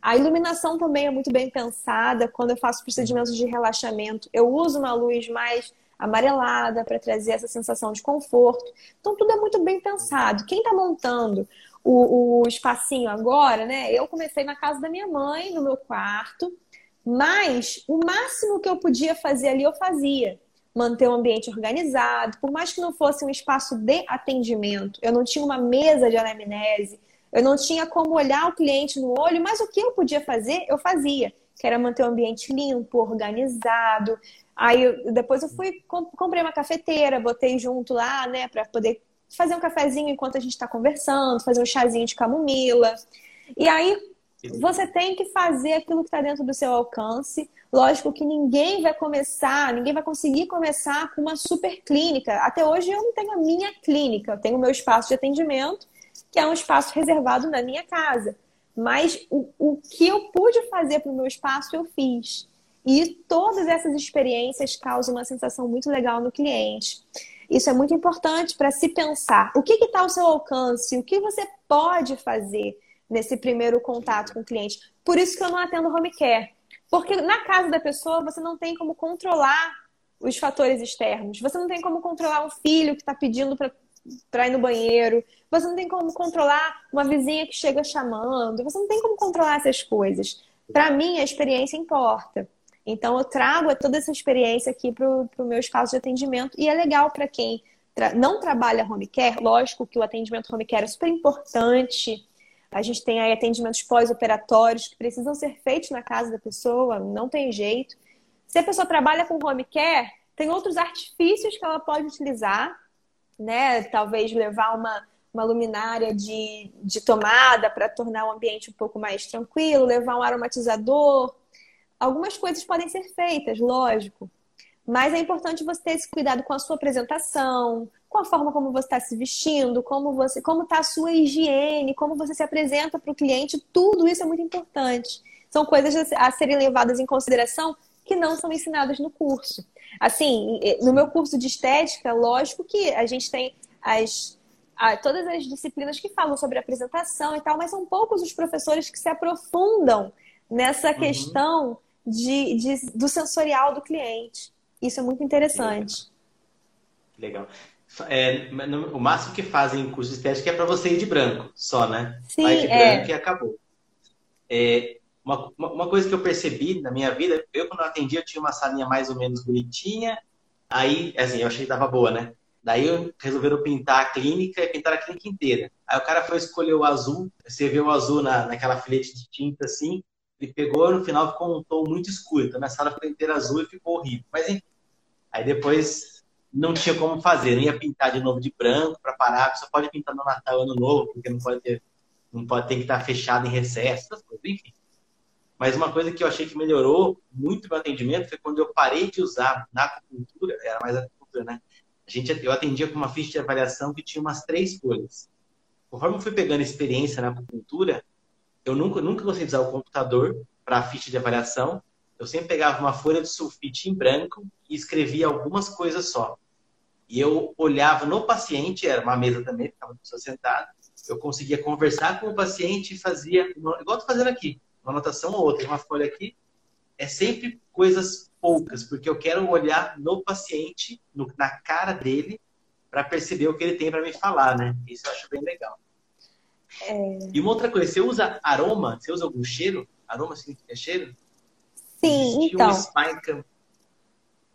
S2: A iluminação também é muito bem pensada. Quando eu faço procedimentos de relaxamento, eu uso uma luz mais amarelada para trazer essa sensação de conforto. Então, tudo é muito bem pensado. Quem está montando o, o espacinho agora, né? Eu comecei na casa da minha mãe, no meu quarto, mas o máximo que eu podia fazer ali eu fazia. Manter o ambiente organizado, por mais que não fosse um espaço de atendimento, eu não tinha uma mesa de anamnese, eu não tinha como olhar o cliente no olho, mas o que eu podia fazer, eu fazia, que era manter o ambiente limpo, organizado. Aí eu, depois eu fui, comprei uma cafeteira, botei junto lá, né, para poder fazer um cafezinho enquanto a gente está conversando, fazer um chazinho de camomila. E aí você tem que fazer aquilo que está dentro do seu alcance. Lógico que ninguém vai começar, ninguém vai conseguir começar com uma super clínica. Até hoje eu não tenho a minha clínica, eu tenho o meu espaço de atendimento, que é um espaço reservado na minha casa. Mas o, o que eu pude fazer para o meu espaço, eu fiz. E todas essas experiências causam uma sensação muito legal no cliente. Isso é muito importante para se pensar. O que está ao seu alcance? O que você pode fazer nesse primeiro contato com o cliente? Por isso que eu não atendo home care. Porque na casa da pessoa você não tem como controlar os fatores externos. Você não tem como controlar um filho que está pedindo para ir no banheiro. Você não tem como controlar uma vizinha que chega chamando. Você não tem como controlar essas coisas. Para mim, a experiência importa. Então, eu trago toda essa experiência aqui para o meu espaço de atendimento e é legal para quem tra não trabalha home care. Lógico que o atendimento home care é super importante. A gente tem aí atendimentos pós-operatórios que precisam ser feitos na casa da pessoa, não tem jeito. Se a pessoa trabalha com home care, tem outros artifícios que ela pode utilizar, né? Talvez levar uma, uma luminária de, de tomada para tornar o ambiente um pouco mais tranquilo, levar um aromatizador, Algumas coisas podem ser feitas, lógico, mas é importante você ter esse cuidado com a sua apresentação, com a forma como você está se vestindo, como você, como está a sua higiene, como você se apresenta para o cliente, tudo isso é muito importante. São coisas a serem levadas em consideração que não são ensinadas no curso. Assim, no meu curso de estética, lógico que a gente tem as todas as disciplinas que falam sobre apresentação e tal, mas são poucos os professores que se aprofundam nessa uhum. questão de, de, do sensorial do cliente. Isso é muito interessante.
S1: Legal. É, o máximo que fazem em curso de estética é para você ir de branco, só, né?
S2: Sim, Vai
S1: de
S2: é.
S1: branco e acabou. É, uma, uma coisa que eu percebi na minha vida, eu quando eu atendia, eu tinha uma salinha mais ou menos bonitinha, aí, assim, eu achei que tava boa, né? Daí resolveram pintar a clínica e pintar a clínica inteira. Aí o cara foi escolher o azul, você vê o azul na, naquela filete de tinta assim, ele pegou no final ficou um tom muito escuro. Então a sala foi inteira azul e ficou horrível. Mas enfim. Aí depois não tinha como fazer, não ia pintar de novo de branco para parar, só pode pintar no Natal Ano Novo, porque não pode ter, não pode ter que estar fechado em recesso, essas coisas, enfim. Mas uma coisa que eu achei que melhorou muito meu atendimento foi quando eu parei de usar na acupuntura, era mais acupuntura, né? A gente, eu atendia com uma ficha de avaliação que tinha umas três folhas. Conforme eu fui pegando experiência na acupuntura, eu nunca, nunca gostei de usar o computador para a ficha de avaliação. Eu sempre pegava uma folha de sulfite em branco e escrevia algumas coisas só. E eu olhava no paciente, era uma mesa também, ficava a pessoa sentada, eu conseguia conversar com o paciente e fazia, igual estou fazendo aqui, uma anotação ou outra, uma folha aqui. É sempre coisas poucas, porque eu quero olhar no paciente, no, na cara dele, para perceber o que ele tem para me falar, né? Isso eu acho bem legal. É... E uma outra coisa, você usa aroma? Você usa algum cheiro? Aroma significa cheiro?
S2: Sim, Existia então. Um spa
S1: em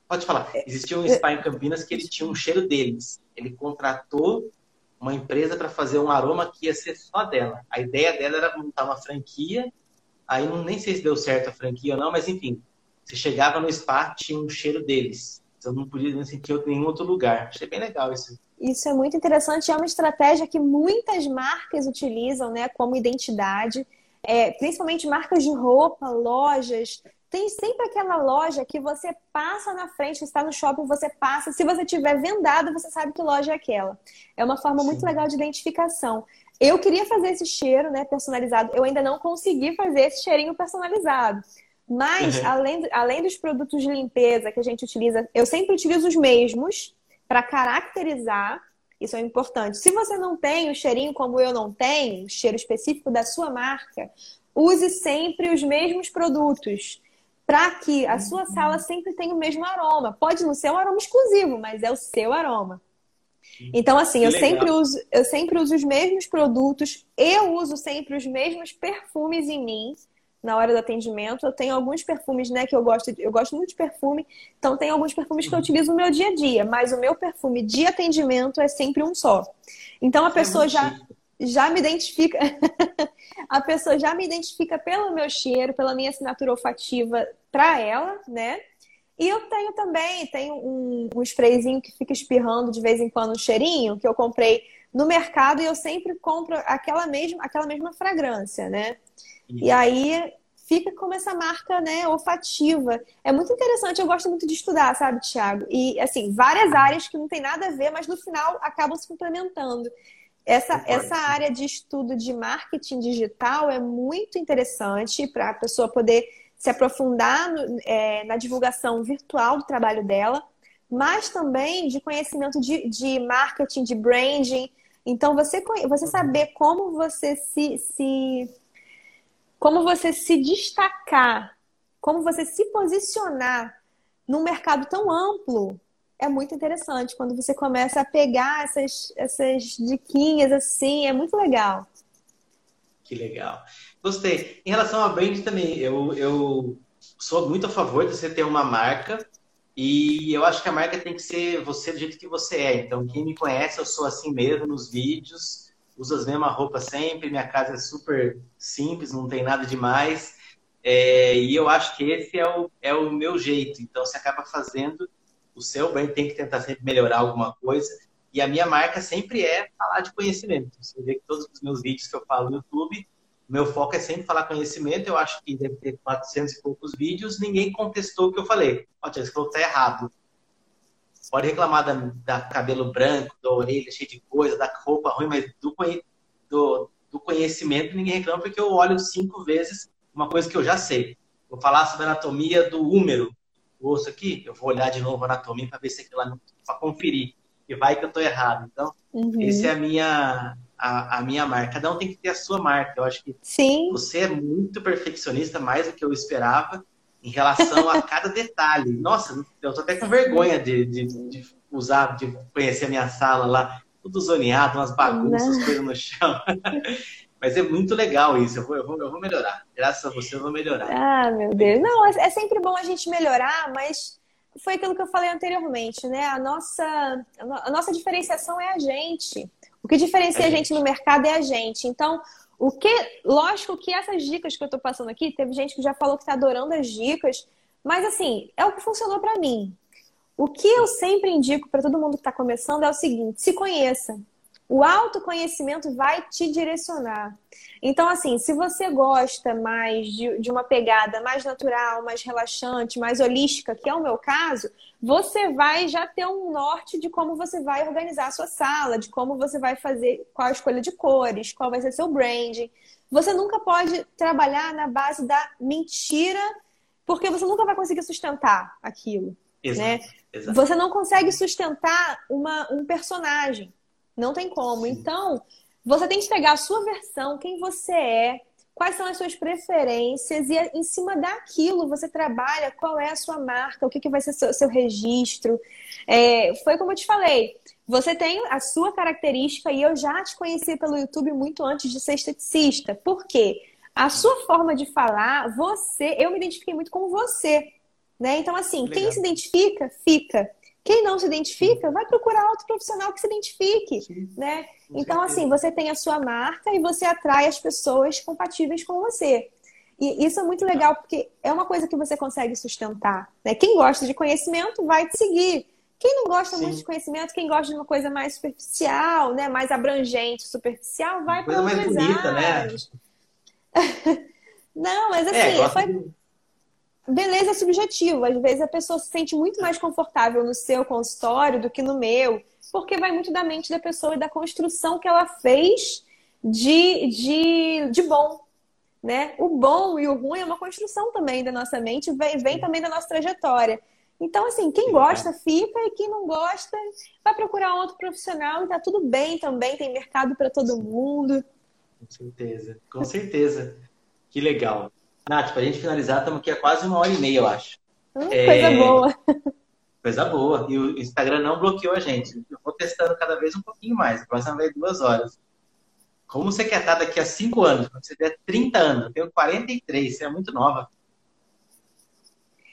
S1: Pode falar. Existia um spa em Campinas que ele tinha um cheiro deles. Ele contratou uma empresa para fazer um aroma que ia ser só dela. A ideia dela era montar uma franquia. Aí não nem sei se deu certo a franquia ou não, mas enfim, você chegava no spa, tinha um cheiro deles. Você não podia sentir em nenhum outro lugar. Achei bem legal isso.
S2: Isso é muito interessante. É uma estratégia que muitas marcas utilizam, né, como identidade. É, principalmente marcas de roupa, lojas. Tem sempre aquela loja que você passa na frente, está no shopping, você passa. Se você tiver vendado, você sabe que loja é aquela. É uma forma Sim. muito legal de identificação. Eu queria fazer esse cheiro, né, personalizado. Eu ainda não consegui fazer esse cheirinho personalizado. Mas, uhum. além, além dos produtos de limpeza que a gente utiliza, eu sempre utilizo os mesmos para caracterizar. Isso é importante. Se você não tem o cheirinho como eu não tenho, o cheiro específico da sua marca, use sempre os mesmos produtos para que a sua sala sempre tenha o mesmo aroma. Pode não ser um aroma exclusivo, mas é o seu aroma. Então, assim, eu sempre, uso, eu sempre uso os mesmos produtos, eu uso sempre os mesmos perfumes em mim na hora do atendimento. Eu tenho alguns perfumes, né, que eu gosto, eu gosto muito de perfume, então tem alguns perfumes que eu utilizo no meu dia a dia, mas o meu perfume de atendimento é sempre um só. Então a é pessoa já já me identifica <laughs> a pessoa já me identifica pelo meu cheiro, pela minha assinatura olfativa para ela, né? E eu tenho também, tenho um, um sprayzinho que fica espirrando de vez em quando um cheirinho que eu comprei no mercado e eu sempre compro aquela mesma, aquela mesma fragrância, né? E aí fica como essa marca, né, olfativa. É muito interessante, eu gosto muito de estudar, sabe, Thiago? E, assim, várias áreas que não tem nada a ver, mas no final acabam se complementando. Essa, essa área de estudo de marketing digital é muito interessante para a pessoa poder se aprofundar no, é, na divulgação virtual do trabalho dela, mas também de conhecimento de, de marketing, de branding. Então, você, você saber como você se, se como você se destacar, como você se posicionar num mercado tão amplo é muito interessante quando você começa a pegar essas, essas diquinhas assim, é muito legal.
S1: Que legal. Gostei. Em relação a brand também, eu, eu sou muito a favor de você ter uma marca e eu acho que a marca tem que ser você do jeito que você é. Então, quem me conhece, eu sou assim mesmo nos vídeos uso as mesmas roupas sempre, minha casa é super simples, não tem nada demais. É, e eu acho que esse é o, é o meu jeito. Então, você acaba fazendo, o seu brand tem que tentar sempre melhorar alguma coisa. E a minha marca sempre é falar de conhecimento. Você vê que todos os meus vídeos que eu falo no YouTube, meu foco é sempre falar conhecimento. Eu acho que deve ter 400 e poucos vídeos, ninguém contestou o que eu falei. Ó, você falou que tá errado. Pode reclamar da, da, cabelo branco, da orelha cheia de coisa, da roupa ruim, mas do, do, do conhecimento ninguém reclama porque eu olho cinco vezes uma coisa que eu já sei. Vou falar sobre a anatomia do úmero, o osso aqui, eu vou olhar de novo a anatomia para ver se aquilo lá para conferir. e vai que eu tô errado. Então, uhum. essa é a minha, a, a, minha marca. Cada um tem que ter a sua marca. Eu acho que
S2: Sim.
S1: você é muito perfeccionista, mais do que eu esperava, em relação a <laughs> cada detalhe. Nossa, eu tô até com vergonha de, de, de usar, de conhecer a minha sala lá, tudo zoneado, umas bagunças, coisas no chão. <laughs> Mas é muito legal isso, eu vou, eu, vou, eu vou melhorar. Graças a você eu vou melhorar.
S2: Ah, meu Deus. Não, é, é sempre bom a gente melhorar, mas foi aquilo que eu falei anteriormente, né? A nossa, a nossa diferenciação é a gente. O que diferencia é a gente no mercado é a gente. Então, o que, lógico que essas dicas que eu tô passando aqui, teve gente que já falou que tá adorando as dicas, mas assim, é o que funcionou para mim. O que eu sempre indico para todo mundo que está começando é o seguinte: se conheça. O autoconhecimento vai te direcionar. Então, assim, se você gosta mais de, de, uma pegada mais natural, mais relaxante, mais holística, que é o meu caso, você vai já ter um norte de como você vai organizar a sua sala, de como você vai fazer, qual a escolha de cores, qual vai ser seu branding. Você nunca pode trabalhar na base da mentira, porque você nunca vai conseguir sustentar aquilo. Exato, né? Exato. Você não consegue sustentar uma, um personagem. Não tem como. Sim. Então, você tem que pegar a sua versão, quem você é, quais são as suas preferências, e em cima daquilo você trabalha qual é a sua marca, o que, que vai ser seu, seu registro. É, foi como eu te falei, você tem a sua característica e eu já te conheci pelo YouTube muito antes de ser esteticista. Por quê? A sua forma de falar, você, eu me identifiquei muito com você. Né? Então, assim, Legal. quem se identifica, fica. Quem não se identifica, vai procurar outro profissional que se identifique, Sim, né? Então, certeza. assim, você tem a sua marca e você atrai as pessoas compatíveis com você. E isso é muito legal, porque é uma coisa que você consegue sustentar. Né? Quem gosta de conhecimento vai te seguir. Quem não gosta Sim. muito de conhecimento, quem gosta de uma coisa mais superficial, né? mais abrangente, superficial, vai para outras mais bonita, né? áreas. <laughs> Né? não, mas assim, é, foi... de beleza é subjetivo. Às vezes a pessoa se sente muito mais confortável no seu consultório do que no meu, porque vai muito da mente da pessoa e da construção que ela fez de, de, de bom. Né? O bom e o ruim é uma construção também da nossa mente, vem, vem também da nossa trajetória. Então, assim, quem gosta fica e quem não gosta vai procurar outro profissional e tá tudo bem também, tem mercado para todo mundo.
S1: Com certeza, com certeza. Que legal. Nath, para a gente finalizar, estamos aqui há quase uma hora e meia, eu acho.
S2: Hum, é... Coisa boa.
S1: Coisa boa. E o Instagram não bloqueou a gente. Eu vou testando cada vez um pouquinho mais. A próxima vez duas horas. Como você quer estar daqui a cinco anos? Quando você der 30 anos. Eu tenho 43, você é muito nova.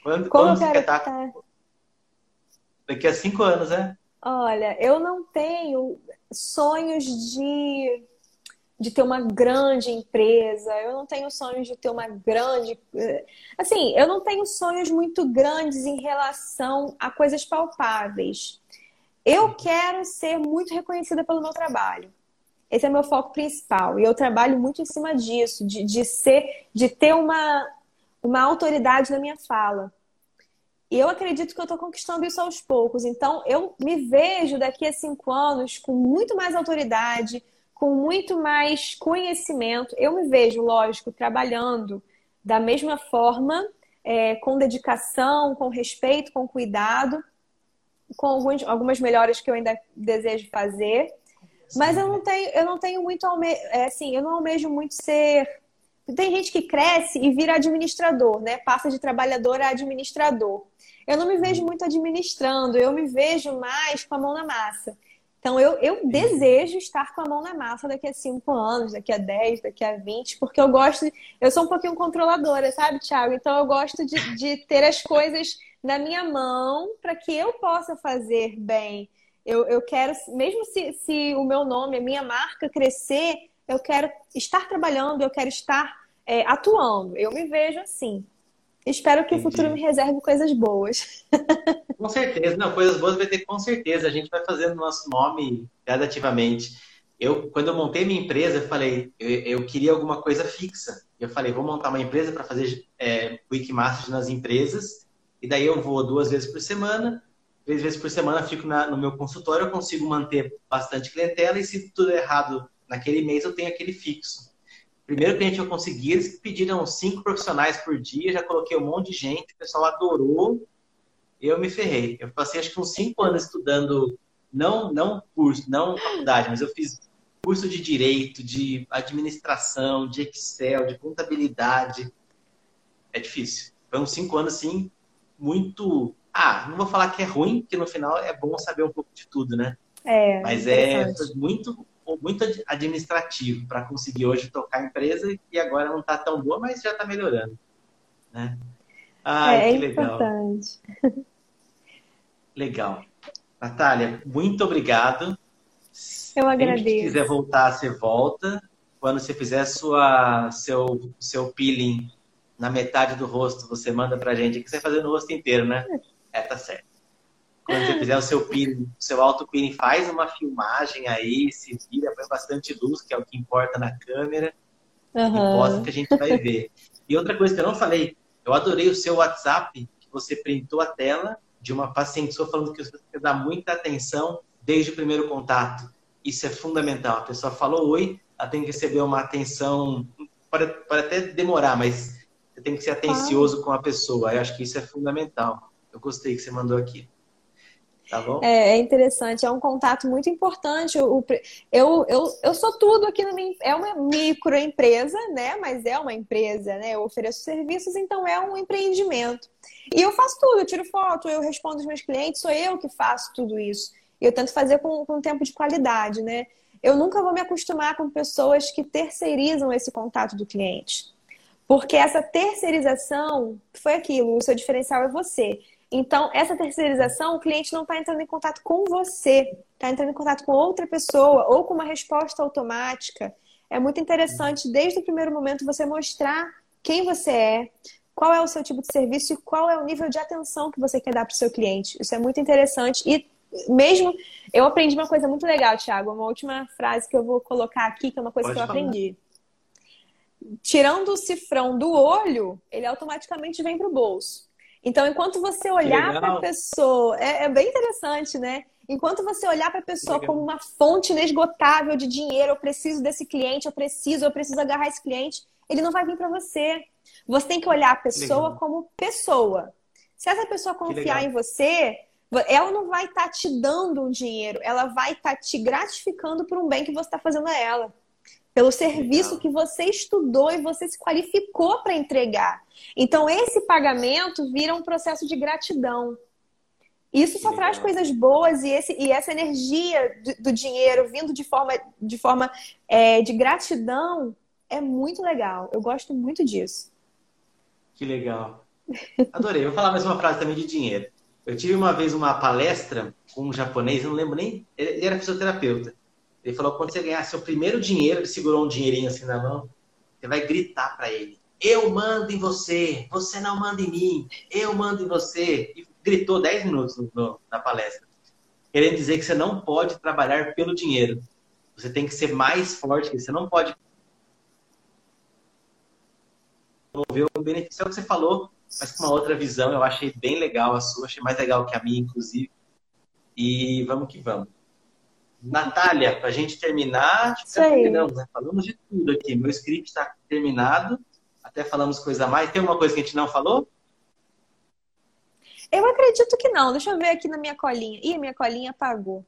S2: Quando, Como você quer estar? estar?
S1: Daqui a cinco anos, né?
S2: Olha, eu não tenho sonhos de de ter uma grande empresa, eu não tenho sonhos de ter uma grande. Eh, assim, eu não tenho sonhos muito grandes em relação a coisas palpáveis. Eu quero ser muito reconhecida pelo meu trabalho. Esse é meu foco principal. E eu trabalho muito em cima disso, de, de ser, de ter uma, uma autoridade na minha fala. E eu acredito que eu estou conquistando isso aos poucos. Então, eu me vejo daqui a cinco anos com muito mais autoridade, com muito mais conhecimento. Eu me vejo, lógico, trabalhando da mesma forma, é, com dedicação, com respeito, com cuidado, com alguns, algumas melhoras que eu ainda desejo fazer. Mas eu não tenho, eu não tenho muito alme... é, assim, eu não almejo muito ser. Tem gente que cresce e vira administrador, né? Passa de trabalhador a administrador. Eu não me vejo muito administrando, eu me vejo mais com a mão na massa. Então, eu, eu desejo estar com a mão na massa daqui a cinco anos, daqui a 10, daqui a 20, porque eu gosto. Eu sou um pouquinho controladora, sabe, Thiago? Então, eu gosto de, de ter as coisas na minha mão para que eu possa fazer bem. Eu, eu quero, mesmo se, se o meu nome, a minha marca crescer, eu quero estar trabalhando, eu quero estar é, atuando. Eu me vejo assim. Espero que Entendi. o futuro me reserve coisas boas. <laughs>
S1: Com certeza, não, coisas boas vai ter com certeza. A gente vai fazendo nosso nome gradativamente. Eu, quando eu montei minha empresa, eu falei, eu, eu queria alguma coisa fixa. Eu falei, vou montar uma empresa para fazer é, Wikimasters nas empresas. E daí eu vou duas vezes por semana. Três vezes por semana fico na, no meu consultório, eu consigo manter bastante clientela. E se tudo é errado naquele mês, eu tenho aquele fixo. Primeiro cliente eu consegui, eles pediram cinco profissionais por dia, já coloquei um monte de gente, o pessoal adorou, eu me ferrei. Eu passei acho que uns cinco anos estudando Não, não curso, não faculdade, mas eu fiz curso de direito, de administração, de Excel, de contabilidade. É difícil. Foi uns cinco anos, assim, muito. Ah, não vou falar que é ruim, porque no final é bom saber um pouco de tudo, né?
S2: É.
S1: Mas é muito, muito administrativo para conseguir hoje tocar a empresa e agora não está tão boa, mas já está melhorando. Né?
S2: Ai, é, que legal. Importante. <laughs>
S1: Legal. Natália, muito obrigado.
S2: Eu agradeço. Se
S1: quiser voltar, você volta. Quando você fizer sua, seu, seu peeling na metade do rosto, você manda pra gente. que você vai fazer no rosto inteiro, né? É, tá certo. Quando você fizer o seu peeling, seu auto peeling, faz uma filmagem aí, se vira, põe bastante luz, que é o que importa na câmera. Uhum. E que a gente vai ver. E outra coisa que eu não falei, eu adorei o seu WhatsApp, que você printou a tela de uma paciente sua falando que você tem que dar muita atenção desde o primeiro contato. Isso é fundamental. A pessoa falou oi, ela tem que receber uma atenção, pode, pode até demorar, mas você tem que ser atencioso ah. com a pessoa. Eu acho que isso é fundamental. Eu gostei que você mandou aqui. Tá bom?
S2: É, é interessante, é um contato muito importante. Eu, eu, eu, eu sou tudo aqui na minha. É uma microempresa, né? Mas é uma empresa, né? Eu ofereço serviços, então é um empreendimento. E eu faço tudo, eu tiro foto, eu respondo os meus clientes, sou eu que faço tudo isso. E eu tento fazer com, com tempo de qualidade, né? Eu nunca vou me acostumar com pessoas que terceirizam esse contato do cliente. Porque essa terceirização foi aquilo, o seu diferencial é você. Então, essa terceirização, o cliente não está entrando em contato com você, está entrando em contato com outra pessoa ou com uma resposta automática. É muito interessante, desde o primeiro momento, você mostrar quem você é, qual é o seu tipo de serviço e qual é o nível de atenção que você quer dar para o seu cliente. Isso é muito interessante. E mesmo, eu aprendi uma coisa muito legal, Thiago, uma última frase que eu vou colocar aqui, que é uma coisa Pode que eu falar. aprendi. Tirando o cifrão do olho, ele automaticamente vem para o bolso. Então, enquanto você olhar para a pessoa, é, é, bem interessante, né? Enquanto você olhar para a pessoa como uma fonte inesgotável de dinheiro, eu preciso desse cliente, eu preciso, eu preciso agarrar esse cliente, ele não vai vir para você. Você tem que olhar a pessoa Legal. como pessoa. Se essa pessoa confiar em você, ela não vai estar tá te dando um dinheiro, ela vai estar tá te gratificando por um bem que você está fazendo a ela pelo serviço Legal. que você estudou e você se qualificou para entregar. Então, esse pagamento vira um processo de gratidão. Isso só Legal. traz coisas boas e, esse, e essa energia do, do dinheiro vindo de forma, de, forma é, de gratidão é muito legal. Eu gosto muito disso.
S1: Que legal. Adorei. Vou falar mais uma frase também de dinheiro. Eu tive uma vez uma palestra com um japonês, não lembro nem. Ele era fisioterapeuta. Ele falou: quando você ganhar seu primeiro dinheiro, ele segurou um dinheirinho assim na mão, você vai gritar para ele: Eu mando em você, você não manda em mim, eu mando em você. E gritou 10 minutos no, na palestra, querendo dizer que você não pode trabalhar pelo dinheiro. Você tem que ser mais forte, você não pode promover o benefício. É o que você falou, mas com uma outra visão. Eu achei bem legal a sua, achei mais legal que a minha, inclusive. E vamos que vamos. Natália, para a gente terminar, terminamos, né? falamos de tudo aqui. Meu script está terminado, até falamos coisa a mais. Tem uma coisa que a gente não falou?
S2: Eu acredito que não. Deixa eu ver aqui na minha colinha. Ih, minha colinha apagou.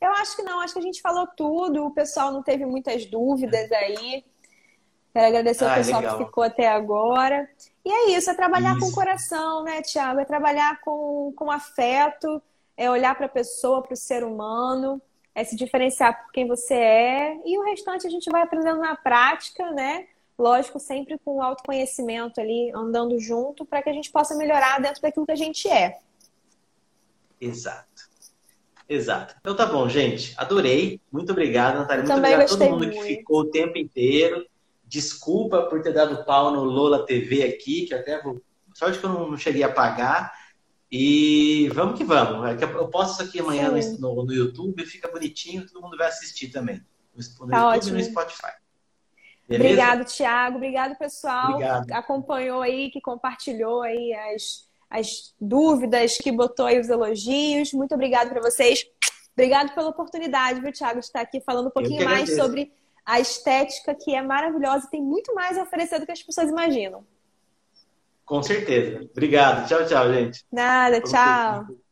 S2: Eu acho que não, acho que a gente falou tudo, o pessoal não teve muitas dúvidas aí. Quero agradecer ah, ao pessoal legal. que ficou até agora. E é isso, é trabalhar isso. com o coração, né, Tiago? É trabalhar com, com afeto, é olhar para a pessoa, para o ser humano é se diferenciar por quem você é e o restante a gente vai aprendendo na prática, né? Lógico, sempre com o autoconhecimento ali, andando junto, para que a gente possa melhorar dentro daquilo que a gente é.
S1: Exato. Exato. Então tá bom, gente. Adorei. Muito obrigado, Natália. Muito
S2: Também
S1: obrigado a todo
S2: mundo
S1: muito. que ficou o tempo inteiro. Desculpa por ter dado pau no Lola TV aqui, que até vou. Sorte que eu não cheguei a pagar. E vamos que vamos. É eu posto isso aqui amanhã no, no, YouTube, fica bonitinho, todo mundo vai assistir também. No, tá YouTube ótimo. e no Spotify.
S2: Beleza? Obrigado, Thiago. Obrigado, pessoal. Obrigado. Que acompanhou aí, que compartilhou aí as, as dúvidas, que botou aí os elogios. Muito obrigado para vocês. Obrigado pela oportunidade, viu, Thiago, de estar aqui falando um pouquinho mais sobre a estética, que é maravilhosa e tem muito mais a oferecer do que as pessoas imaginam.
S1: Com certeza. Obrigado. Tchau, tchau, gente.
S2: Nada, tchau.